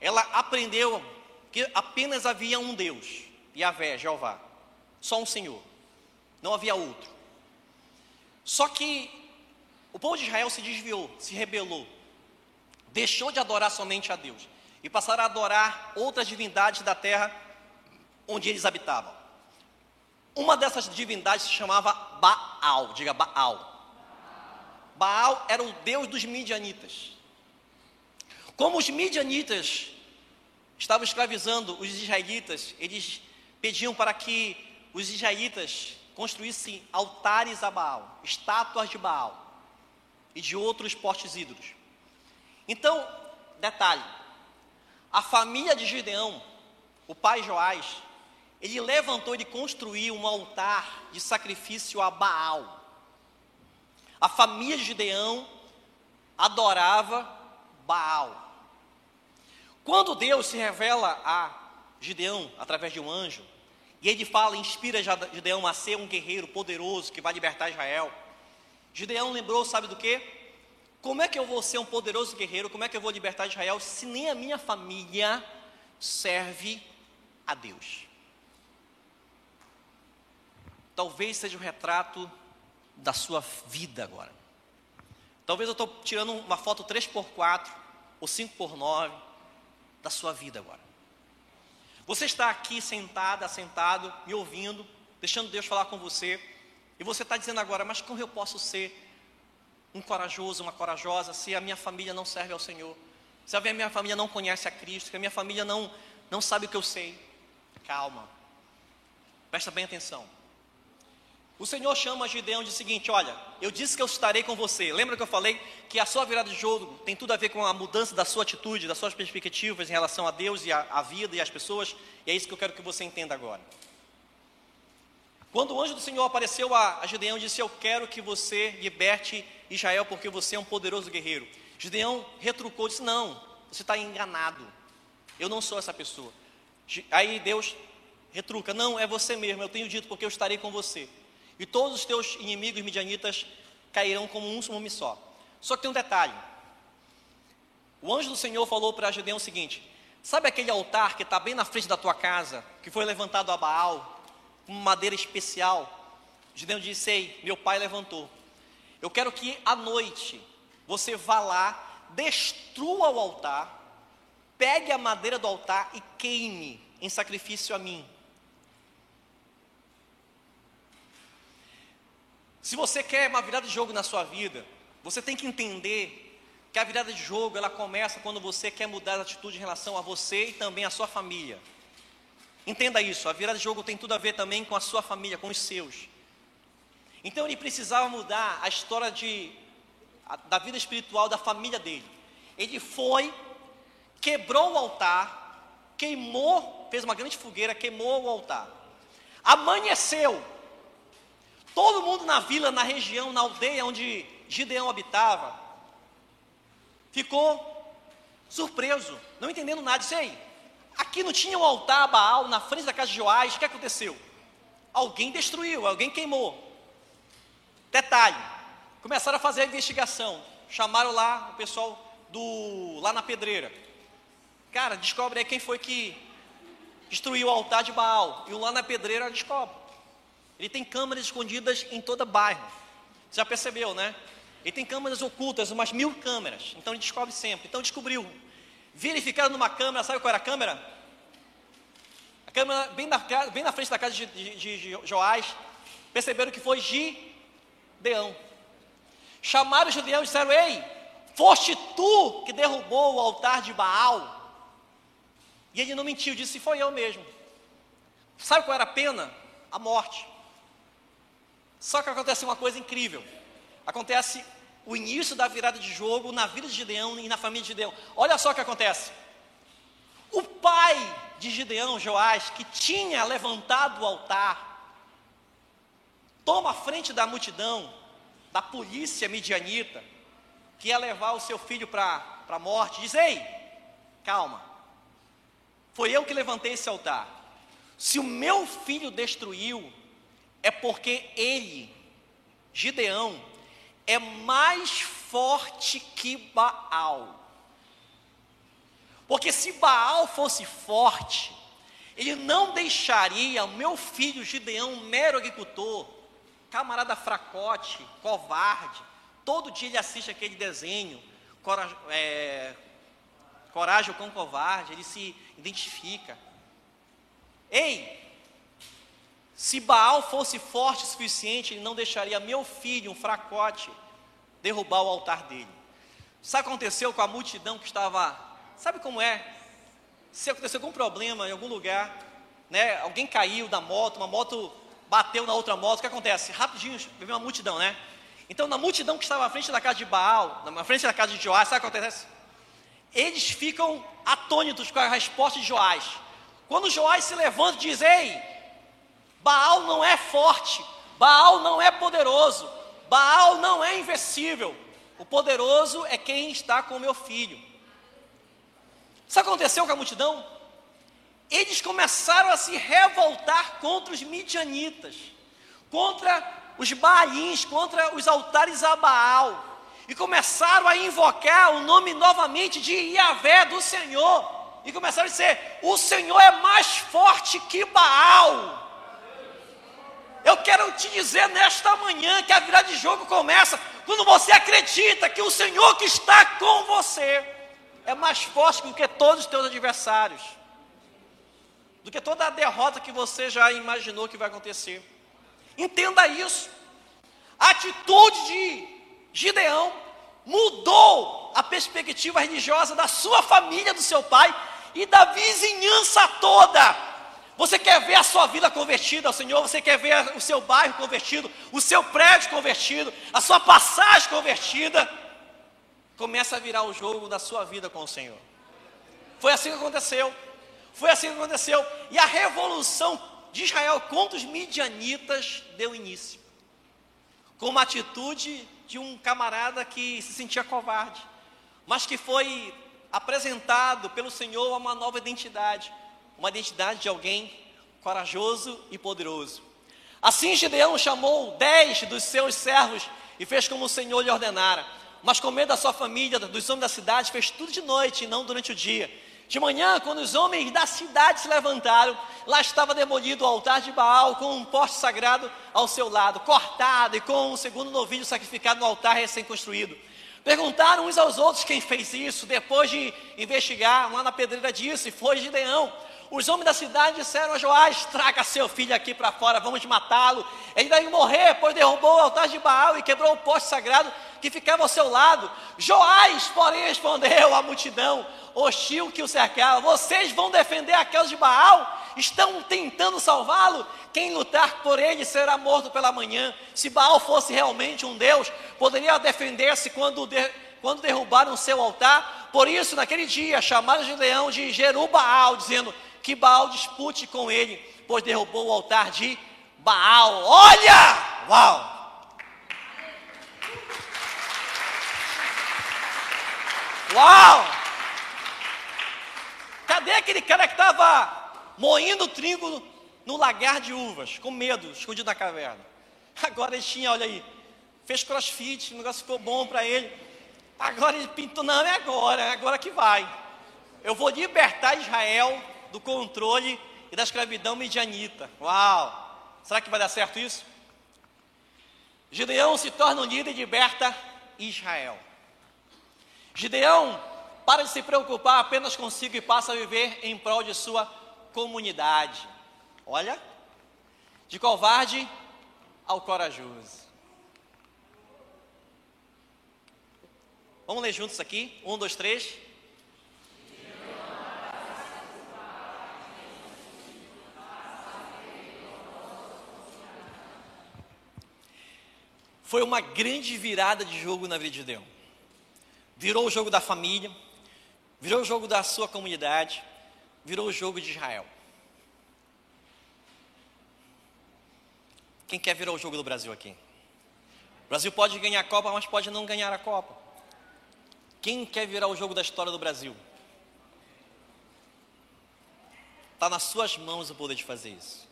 ela aprendeu que apenas havia um Deus, Yahvé, Jeová. Só um Senhor não havia outro. Só que o povo de Israel se desviou, se rebelou, deixou de adorar somente a Deus e passaram a adorar outras divindades da terra onde eles habitavam. Uma dessas divindades se chamava Baal, diga Baal. Baal era o deus dos midianitas. Como os midianitas estavam escravizando os israelitas, eles pediam para que os israelitas construíssem altares a Baal, estátuas de Baal e de outros postes ídolos. Então, detalhe: a família de Gideão, o pai Joás, ele levantou e construiu um altar de sacrifício a Baal. A família de Gideão adorava Baal. Quando Deus se revela a Gideão através de um anjo, e ele fala, inspira Gideão a ser um guerreiro poderoso que vai libertar Israel. Gideão lembrou, sabe do que? Como é que eu vou ser um poderoso guerreiro? Como é que eu vou libertar Israel se nem a minha família serve a Deus? Talvez seja o retrato da sua vida agora. Talvez eu estou tirando uma foto 3x4 ou 5x9 da sua vida agora. Você está aqui sentada, sentado, me ouvindo, deixando Deus falar com você, e você está dizendo agora, mas como eu posso ser um corajoso, uma corajosa, se a minha família não serve ao Senhor? Se a minha família não conhece a Cristo, se a minha família não, não sabe o que eu sei? Calma, presta bem atenção. O Senhor chama Gideão e o seguinte: Olha, eu disse que eu estarei com você. Lembra que eu falei que a sua virada de jogo tem tudo a ver com a mudança da sua atitude, das suas perspectivas em relação a Deus e a, vida e as pessoas? E é isso que eu quero que você entenda agora. Quando o anjo do Senhor apareceu a, a Gideão e disse: Eu quero que você liberte Israel porque você é um poderoso guerreiro. Gideão retrucou disse: Não, você está enganado. Eu não sou essa pessoa. Aí Deus retruca: Não, é você mesmo. Eu tenho dito porque eu estarei com você e todos os teus inimigos midianitas cairão como um homem só. Só que tem um detalhe. O anjo do Senhor falou para Gideão o seguinte: Sabe aquele altar que está bem na frente da tua casa, que foi levantado a Baal, com madeira especial? Gideão disse: Ei, meu pai levantou. Eu quero que à noite você vá lá, destrua o altar, pegue a madeira do altar e queime em sacrifício a mim. Se você quer uma virada de jogo na sua vida, você tem que entender que a virada de jogo ela começa quando você quer mudar a atitude em relação a você e também a sua família. Entenda isso, a virada de jogo tem tudo a ver também com a sua família, com os seus. Então ele precisava mudar a história de da vida espiritual da família dele. Ele foi, quebrou o altar, queimou, fez uma grande fogueira, queimou o altar. Amanheceu. Todo mundo na vila, na região, na aldeia onde Gideão habitava, ficou surpreso, não entendendo nada. Disse, aí, aqui não tinha um altar Baal na frente da casa de Joás, o que aconteceu? Alguém destruiu, alguém queimou. Detalhe, começaram a fazer a investigação, chamaram lá o pessoal do lá na pedreira. Cara, descobre aí quem foi que destruiu o altar de Baal. E o lá na pedreira descobre. Ele tem câmeras escondidas em todo bairro. Você já percebeu, né? Ele tem câmeras ocultas, umas mil câmeras. Então ele descobre sempre. Então descobriu. Verificaram numa câmera, sabe qual era a câmera? A câmera bem na, bem na frente da casa de, de, de Joás. Perceberam que foi Gideão. Chamaram o Gideão e disseram: Ei, foste tu que derrubou o altar de Baal. E ele não mentiu, disse: Foi eu mesmo. Sabe qual era a pena? A morte. Só que acontece uma coisa incrível. Acontece o início da virada de jogo na vida de Gideão e na família de Gideão. Olha só o que acontece. O pai de Gideão, Joás, que tinha levantado o altar, toma a frente da multidão, da polícia midianita, que ia levar o seu filho para a morte, diz: Ei, calma, foi eu que levantei esse altar. Se o meu filho destruiu, é porque ele, Gideão, é mais forte que Baal. Porque se Baal fosse forte, ele não deixaria o meu filho Gideão, mero agricultor, camarada fracote, covarde, todo dia ele assiste aquele desenho, coragem, é, coragem com covarde, ele se identifica. Ei, se Baal fosse forte o suficiente, ele não deixaria meu filho, um fracote, derrubar o altar dele. Sabe o que aconteceu com a multidão que estava. Sabe como é? Se aconteceu algum problema em algum lugar, né? Alguém caiu da moto, uma moto bateu na outra moto, o que acontece? Rapidinho, veio uma multidão, né? Então, na multidão que estava à frente da casa de Baal, na frente da casa de Joás, sabe o que acontece? Eles ficam atônitos com a resposta de Joás. Quando Joás se levanta e diz: Ei, Baal não é forte, Baal não é poderoso, Baal não é invencível. O poderoso é quem está com o meu filho. Sabe o que aconteceu com a multidão? Eles começaram a se revoltar contra os midianitas, contra os baalins, contra os altares a Baal, e começaram a invocar o nome novamente de Yahvé do Senhor, e começaram a dizer: O Senhor é mais forte que Baal. Eu quero te dizer nesta manhã que a virada de jogo começa quando você acredita que o Senhor que está com você é mais forte do que todos os teus adversários, do que toda a derrota que você já imaginou que vai acontecer. Entenda isso. A atitude de Gideão mudou a perspectiva religiosa da sua família, do seu pai e da vizinhança toda. Você quer ver a sua vida convertida ao Senhor, você quer ver o seu bairro convertido, o seu prédio convertido, a sua passagem convertida. Começa a virar o jogo da sua vida com o Senhor. Foi assim que aconteceu. Foi assim que aconteceu. E a revolução de Israel contra os midianitas deu início. Com uma atitude de um camarada que se sentia covarde, mas que foi apresentado pelo Senhor a uma nova identidade uma identidade de alguém corajoso e poderoso. Assim Gideão chamou dez dos seus servos e fez como o Senhor lhe ordenara. Mas com medo da sua família, dos homens da cidade, fez tudo de noite e não durante o dia. De manhã, quando os homens da cidade se levantaram, lá estava demolido o altar de Baal, com um poste sagrado ao seu lado, cortado, e com um segundo novilho sacrificado no altar recém-construído. Perguntaram uns aos outros quem fez isso, depois de investigar, lá na pedreira disse, foi Gideão. Os homens da cidade disseram a Joás: traga seu filho aqui para fora, vamos matá-lo. Ele vai morrer, pois derrubou o altar de Baal e quebrou o poste sagrado que ficava ao seu lado. Joás, porém, respondeu à multidão hostil que o cercava: Vocês vão defender aqueles de Baal? Estão tentando salvá-lo? Quem lutar por ele será morto pela manhã. Se Baal fosse realmente um Deus, poderia defender-se quando, de, quando derrubaram o seu altar. Por isso, naquele dia, chamaram Gideão de Jerubaal, dizendo que Baal dispute com ele, pois derrubou o altar de Baal. Olha! Uau! Uau! Cadê aquele cara que estava moendo trigo no lagar de uvas, com medo, escondido na caverna? Agora ele tinha, olha aí, fez crossfit, o negócio ficou bom para ele. Agora ele pintou, não, é agora, é agora que vai. Eu vou libertar Israel do controle e da escravidão medianita. Uau! Será que vai dar certo isso? Gideão se torna um líder e liberta Israel. Gideão para de se preocupar apenas consigo e passa a viver em prol de sua comunidade. Olha, de covarde ao corajoso. Vamos ler juntos aqui? Um, dois, três. Foi uma grande virada de jogo na vida de Deus virou o jogo da família, virou o jogo da sua comunidade, virou o jogo de Israel. Quem quer virar o jogo do Brasil aqui? O Brasil pode ganhar a Copa, mas pode não ganhar a Copa. Quem quer virar o jogo da história do Brasil? Está nas suas mãos o poder de fazer isso.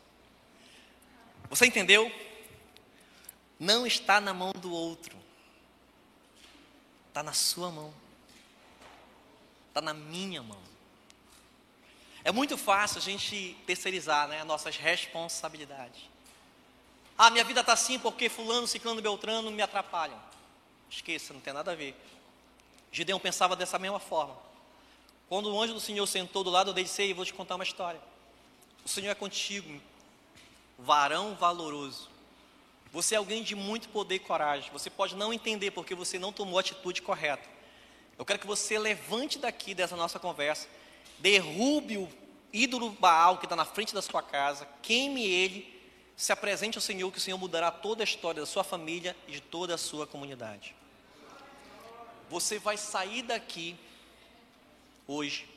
Você entendeu? Não está na mão do outro. Está na sua mão. Está na minha mão. É muito fácil a gente terceirizar né, nossas responsabilidades. Ah, minha vida está assim porque fulano, ciclano, beltrano me atrapalham. Esqueça, não tem nada a ver. Gideão pensava dessa mesma forma. Quando o anjo do Senhor sentou do lado dele, disse, vou te contar uma história. O Senhor é contigo, varão valoroso. Você é alguém de muito poder e coragem. Você pode não entender porque você não tomou a atitude correta. Eu quero que você levante daqui dessa nossa conversa, derrube o ídolo Baal que está na frente da sua casa, queime ele, se apresente ao Senhor, que o Senhor mudará toda a história da sua família e de toda a sua comunidade. Você vai sair daqui hoje,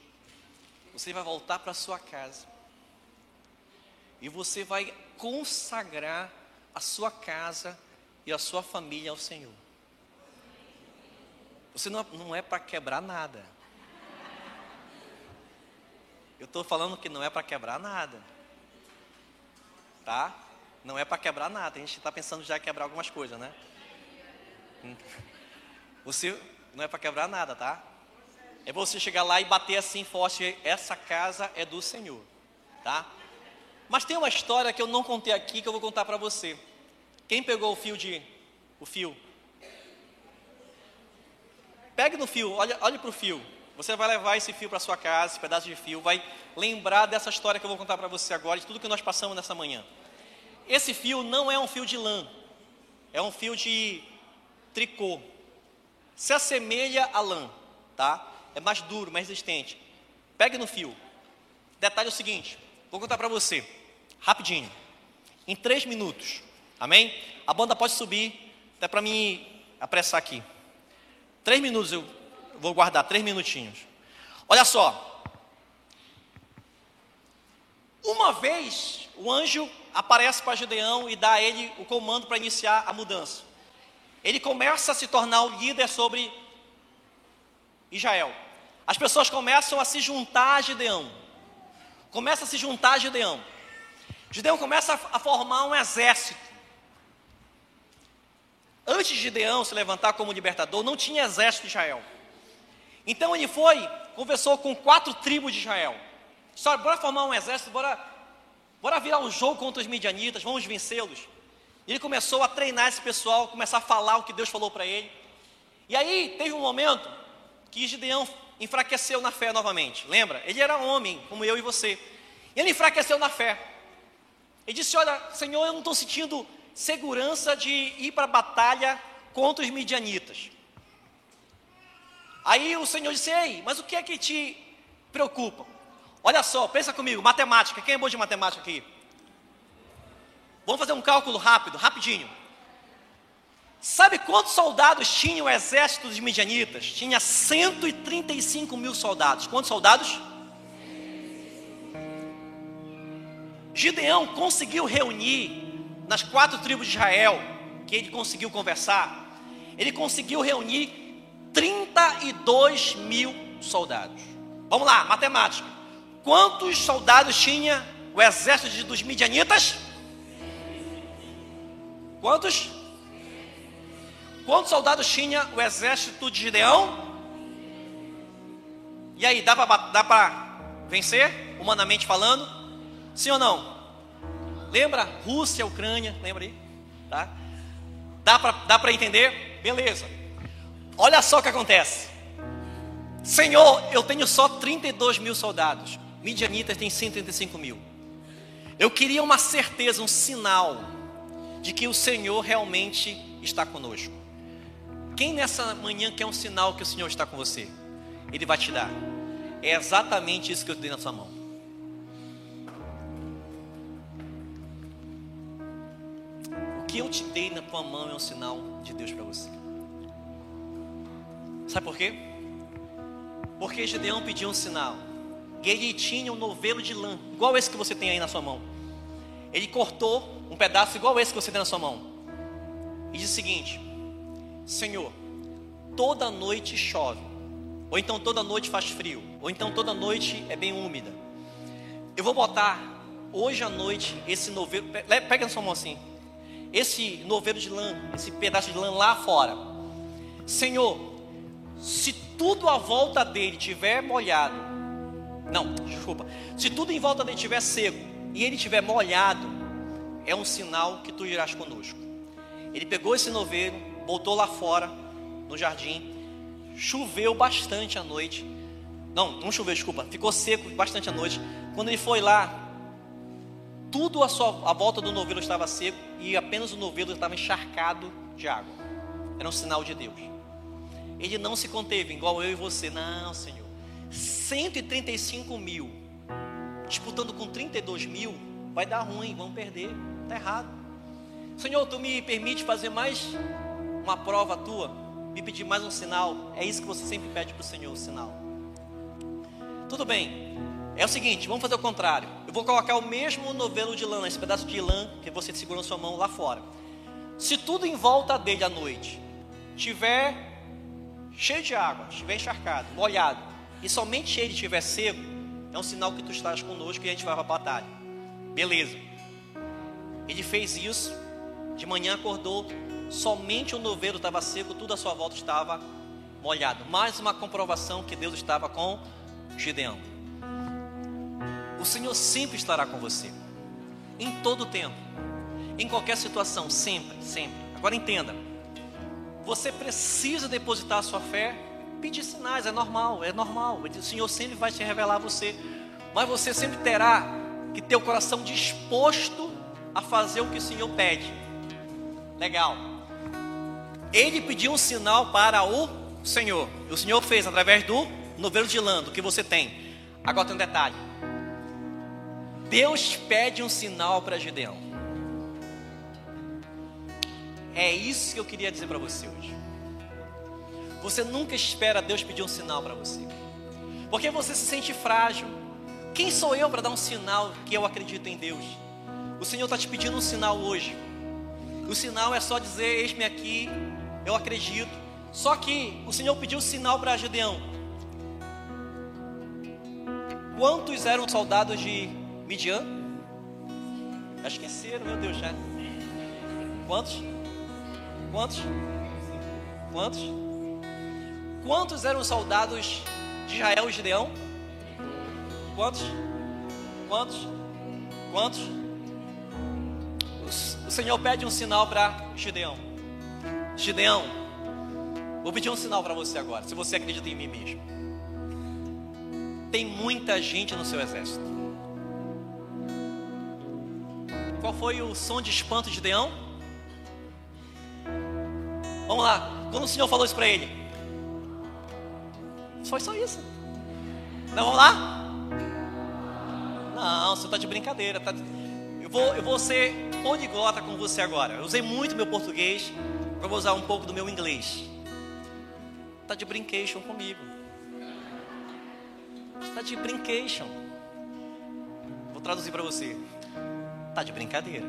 você vai voltar para sua casa e você vai consagrar a sua casa e a sua família ao Senhor. Você não, não é para quebrar nada. Eu estou falando que não é para quebrar nada. Tá? Não é para quebrar nada. A gente está pensando já em quebrar algumas coisas, né? <laughs> Você não é para quebrar nada, tá? É você chegar lá e bater assim forte, essa casa é do Senhor, tá? Mas tem uma história que eu não contei aqui que eu vou contar para você. Quem pegou o fio de o fio? Pegue no fio, olhe, olhe para o fio. Você vai levar esse fio para sua casa, esse pedaço de fio, vai lembrar dessa história que eu vou contar para você agora, de tudo que nós passamos nessa manhã. Esse fio não é um fio de lã, é um fio de tricô. Se assemelha a lã, tá? É mais duro, mais resistente. Pegue no fio. Detalhe é o seguinte: Vou contar para você, rapidinho, em três minutos, amém? A banda pode subir, até para mim apressar aqui. Três minutos eu vou guardar, três minutinhos. Olha só. Uma vez o anjo aparece para Gideão e dá a ele o comando para iniciar a mudança. Ele começa a se tornar o líder sobre Israel. As pessoas começam a se juntar a Gideão começa a se juntar a Gideão. Gideão começa a, formar um exército. Antes de Gideão se levantar como libertador, não tinha exército de Israel. Então ele foi, conversou com quatro tribos de Israel. Só, bora formar um exército, bora, bora virar um jogo contra os midianitas, vamos vencê-los. Ele começou a treinar esse pessoal, começar a falar o que Deus falou para ele. E aí teve um momento que Gideão enfraqueceu na fé novamente. Lembra? Ele era homem, como eu e você. Ele enfraqueceu na fé. Ele disse: Olha, Senhor, eu não estou sentindo segurança de ir para a batalha contra os midianitas. Aí o Senhor disse: Ei, mas o que é que te preocupa? Olha só, pensa comigo, matemática. Quem é bom de matemática aqui? Vamos fazer um cálculo rápido, rapidinho. Sabe quantos soldados tinha o exército dos midianitas? Tinha 135 mil soldados. Quantos soldados? Gideão conseguiu reunir nas quatro tribos de Israel, que ele conseguiu conversar, ele conseguiu reunir 32 mil soldados. Vamos lá, matemática. Quantos soldados tinha o exército dos midianitas? Quantos? Quantos soldados tinha o exército de Gideão? E aí, dá para vencer, humanamente falando? Sim ou não? Lembra Rússia, Ucrânia, lembra aí? Tá? Dá para dá entender? Beleza. Olha só o que acontece. Senhor, eu tenho só 32 mil soldados. Midianitas tem 135 mil. Eu queria uma certeza, um sinal de que o Senhor realmente está conosco. Quem nessa manhã quer um sinal que o Senhor está com você? Ele vai te dar. É exatamente isso que eu dei na sua mão. O que eu te dei na tua mão é um sinal de Deus para você. Sabe por quê? Porque Gideão pediu um sinal. Ele tinha um novelo de lã, igual esse que você tem aí na sua mão. Ele cortou um pedaço igual esse que você tem na sua mão. E diz o seguinte: Senhor, toda noite chove, ou então toda noite faz frio, ou então toda noite é bem úmida. Eu vou botar hoje à noite esse novelo, pega na sua mão assim, esse novelo de lã, esse pedaço de lã lá fora. Senhor, se tudo à volta dele tiver molhado, não, desculpa, se tudo em volta dele tiver seco e ele tiver molhado, é um sinal que tu irás conosco. Ele pegou esse novelo, botou lá fora, no jardim. Choveu bastante à noite. Não, não choveu, desculpa. Ficou seco bastante à noite. Quando ele foi lá, tudo à, sua, à volta do novelo estava seco e apenas o novelo estava encharcado de água. Era um sinal de Deus. Ele não se conteve, igual eu e você. Não, Senhor. 135 mil, disputando com 32 mil, vai dar ruim, vamos perder. Está errado. Senhor, tu me permite fazer mais uma prova tua, me pedir mais um sinal. É isso que você sempre pede para o Senhor, o sinal. Tudo bem. É o seguinte, vamos fazer o contrário. Eu vou colocar o mesmo novelo de lã, esse pedaço de lã que você segura na sua mão lá fora. Se tudo em volta dele à noite tiver cheio de água, estiver encharcado, molhado, e somente ele estiver seco, é um sinal que tu estás conosco e a gente vai para a batalha. Beleza. Ele fez isso, de manhã acordou, somente o novelo estava seco, tudo à sua volta estava molhado. Mais uma comprovação que Deus estava com Gideão. O Senhor sempre estará com você, em todo tempo, em qualquer situação, sempre, sempre. Agora entenda, você precisa depositar a sua fé, pedir sinais, é normal, é normal. O Senhor sempre vai se revelar a você, mas você sempre terá que ter o coração disposto a fazer o que o Senhor pede. Legal. Ele pediu um sinal para o Senhor. O Senhor fez através do novelo de lã, do que você tem. Agora tem um detalhe. Deus pede um sinal para Gideão. É isso que eu queria dizer para você hoje. Você nunca espera Deus pedir um sinal para você. Porque você se sente frágil. Quem sou eu para dar um sinal que eu acredito em Deus? O Senhor está te pedindo um sinal hoje. O sinal é só dizer: Eis-me aqui, eu acredito. Só que o Senhor pediu um sinal para Gideão. Quantos eram soldados de Midian? Já esqueceram, meu Deus, já. Quantos? Quantos? Quantos? Quantos eram soldados de Israel e Gideão? Quantos? Quantos? Quantos? O Senhor pede um sinal para Gideão. Gideão, vou pedir um sinal para você agora, se você acredita em mim mesmo. Tem muita gente no seu exército. Qual foi o som de espanto de Gideão? Vamos lá. Quando o Senhor falou isso para ele? Foi só isso. Não, vamos lá? Não, você está de brincadeira. Tá... Eu, vou, eu vou ser poliglota com você agora. Eu usei muito meu português, para usar um pouco do meu inglês. Está de brincation comigo. Está de brincation. Vou traduzir para você. Está de brincadeira.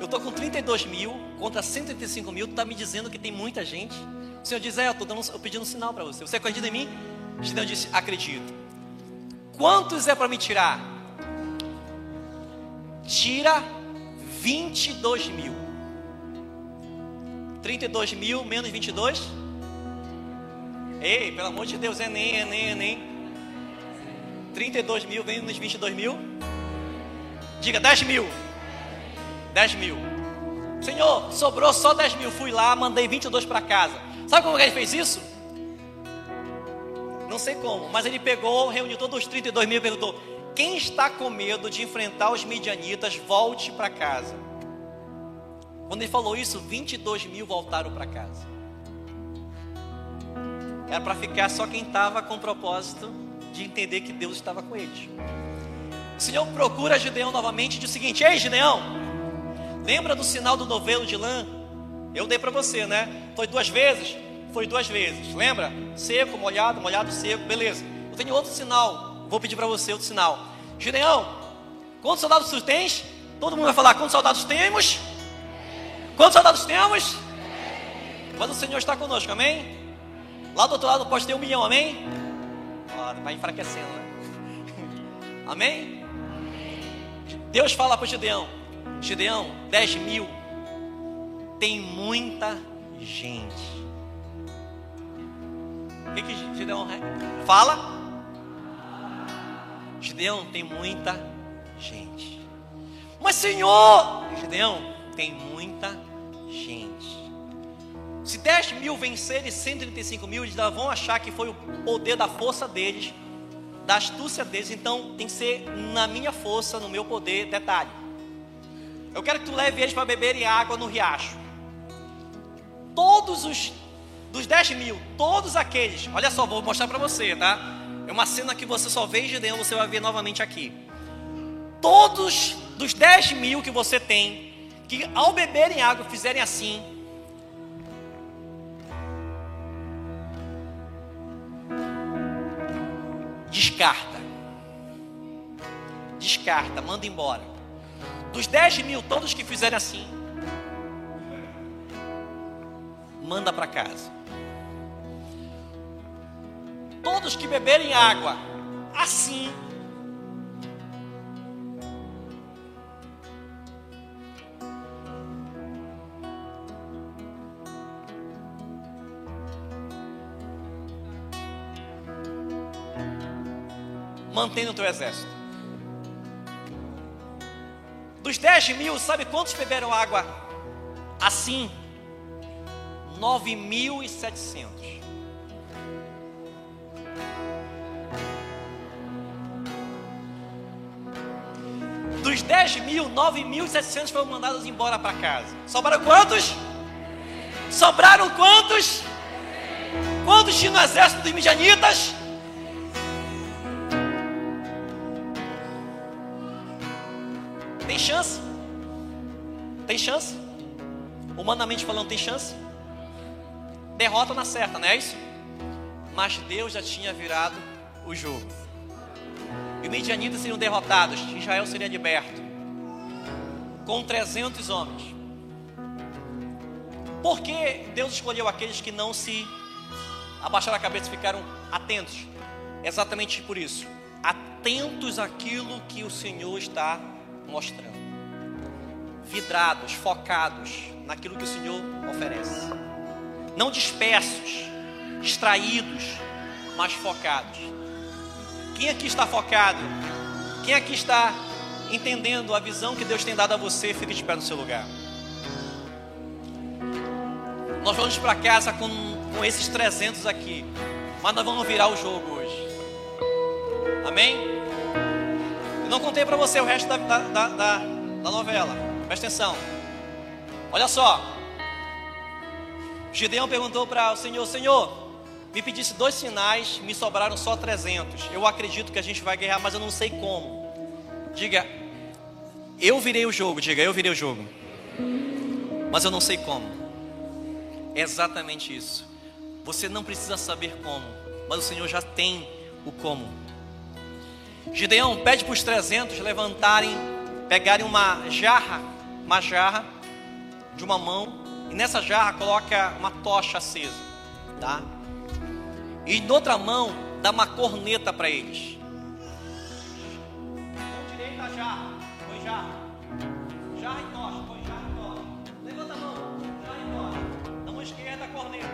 Eu estou com 32 mil contra 135 mil. Está me dizendo que tem muita gente. O Senhor diz: É, eu estou pedindo um sinal para você. Você acredita em mim? Gideão disse: Acredito. Quantos é para me tirar? Tira 22 mil. 32 mil menos 22? Ei, pelo amor de Deus, Enem, Enem, Enem. 32 mil menos 22 mil? Diga 10 mil. 10 mil. Senhor, sobrou só 10 mil. Fui lá, mandei 22 para casa. Sabe como ele fez isso? Não sei como, mas ele pegou, reuniu todos os 32 mil e perguntou: Quem está com medo de enfrentar os midianitas, volte para casa. Quando ele falou isso, 22 mil voltaram para casa. Era para ficar só quem estava com o propósito de entender que Deus estava com eles. O Senhor procura Gideão novamente e diz o seguinte: Ei, Gideão, lembra do sinal do novelo de lã? Eu dei para você, né? Foi duas vezes? Foi duas vezes. Lembra? Seco, molhado, molhado, seco. Beleza. Eu tenho outro sinal. Vou pedir para você outro sinal. Gideão, quantos soldados tu tens? Todo mundo vai falar: quantos soldados temos? Quantos soldados temos? Mas o Senhor está conosco, amém? Lá do outro lado pode ter um milhão, amém? Vai enfraquecendo, né? <laughs> Amém? Deus fala para Gideão: Gideão, 10 mil, tem muita gente. O que, que Gideão fala? Gideão, tem muita gente. Mas Senhor, Gideão, tem muita gente. Se 10 mil vencerem 135 mil, eles vão achar que foi o poder da força deles, da astúcia deles. Então tem que ser na minha força, no meu poder. Detalhe: eu quero que tu leve eles para beberem água no riacho. Todos os dos 10 mil, todos aqueles, olha só, vou mostrar para você, tá? É uma cena que você só vê Gideão, você vai ver novamente aqui. Todos dos 10 mil que você tem, que ao beberem água fizerem assim, Descarta, manda embora. Dos 10 mil, todos que fizerem assim, manda para casa. Todos que beberem água assim, mantendo o teu exército. Dos 10 mil, sabe quantos beberam água assim? 9.700. Dos 10 mil, 9.700 foram mandados embora para casa. Sobraram quantos? Sobraram quantos? Quantos tinham no exército dos midianitas? Chance? Tem chance? Humanamente falando, tem chance? Derrota na certa, não é isso? Mas Deus já tinha virado o jogo. E os midianitas seriam derrotados, Israel seria liberto. Com 300 homens. Por que Deus escolheu aqueles que não se abaixaram a cabeça e ficaram atentos? Exatamente por isso. Atentos àquilo que o Senhor está mostrando. Vidrados, focados naquilo que o Senhor oferece. Não dispersos, distraídos, mas focados. Quem aqui está focado? Quem aqui está entendendo a visão que Deus tem dado a você? Fique de pé no seu lugar. Nós vamos para casa com, com esses 300 aqui, mas nós vamos virar o jogo hoje. Amém? Eu não contei para você o resto da, da, da, da novela. Presta atenção. Olha só. Gideão perguntou para o Senhor: Senhor, me pedisse dois sinais, me sobraram só 300. Eu acredito que a gente vai guerrear, mas eu não sei como. Diga, eu virei o jogo. Diga, eu virei o jogo. Mas eu não sei como. É exatamente isso. Você não precisa saber como, mas o Senhor já tem o como. Gideão pede para os 300 levantarem, pegarem uma jarra, uma jarra de uma mão, e nessa jarra coloca uma tocha acesa, tá? E em outra mão dá uma corneta para eles. Mão direita a jarra, põe jarra. Jarra e tocha, põe jarra e tocha. Levanta a mão, jarra e tocha. Na mão esquerda a corneta.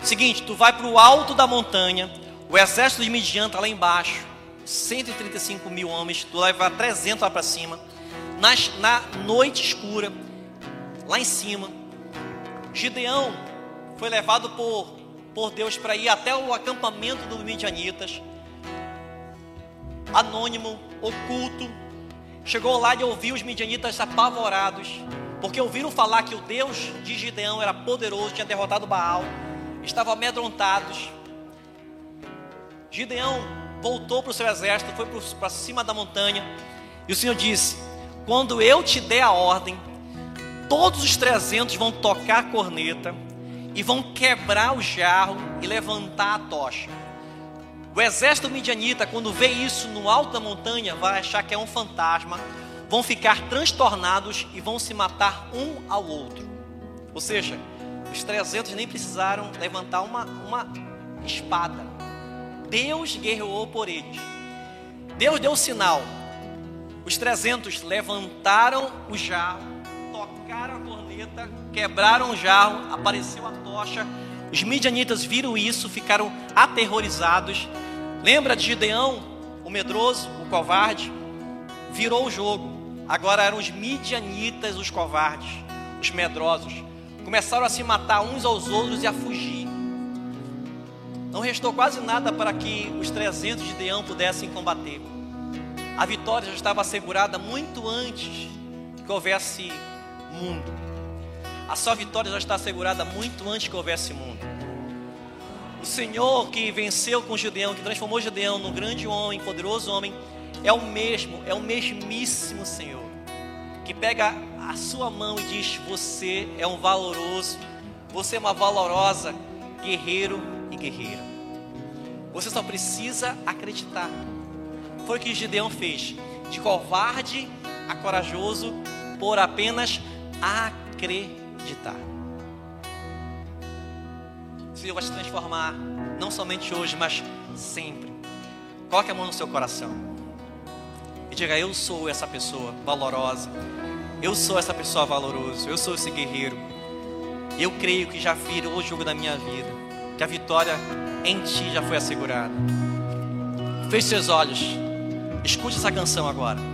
Seguinte, tu vai para o alto da montanha, o exército de Midian está lá embaixo, 135 mil homens, tu leva 300 lá para cima. Nas, na noite escura, lá em cima, Gideão foi levado por por Deus para ir até o acampamento dos midianitas, anônimo, oculto. Chegou lá e ouviu os midianitas apavorados, porque ouviram falar que o Deus de Gideão era poderoso, tinha derrotado Baal, estavam amedrontados. Gideão voltou para o seu exército, foi para cima da montanha, e o Senhor disse: Quando eu te der a ordem, todos os trezentos vão tocar a corneta, e vão quebrar o jarro e levantar a tocha. O exército midianita, quando vê isso no alto da montanha, vai achar que é um fantasma, vão ficar transtornados e vão se matar um ao outro. Ou seja, os 300 nem precisaram levantar uma, uma espada. Deus guerreou por eles. Deus deu o sinal. Os 300 levantaram o jarro, tocaram a corneta, quebraram o jarro, apareceu a tocha. Os midianitas viram isso, ficaram aterrorizados. Lembra de Gideão, o medroso, o covarde? Virou o jogo. Agora eram os midianitas, os covardes, os medrosos. Começaram a se matar uns aos outros e a fugir. Não restou quase nada para que os 300 de Gideão pudessem combater. A vitória já estava assegurada muito antes que houvesse mundo. A sua vitória já está assegurada muito antes que houvesse mundo. O Senhor que venceu com Gideão, que transformou Gideão num grande homem, poderoso homem, é o mesmo, é o mesmíssimo Senhor, que pega a sua mão e diz: Você é um valoroso, você é uma valorosa guerreiro e guerreira. Você só precisa acreditar. Foi o que Gideão fez, de covarde a corajoso, por apenas acreditar. O Senhor vai se transformar, não somente hoje, mas sempre. Coloque a mão no seu coração e diga: Eu sou essa pessoa valorosa. Eu sou essa pessoa valorosa. Eu sou esse guerreiro. Eu creio que já virou o jogo da minha vida. Que a vitória em ti já foi assegurada. Feche seus olhos. Escute essa canção agora.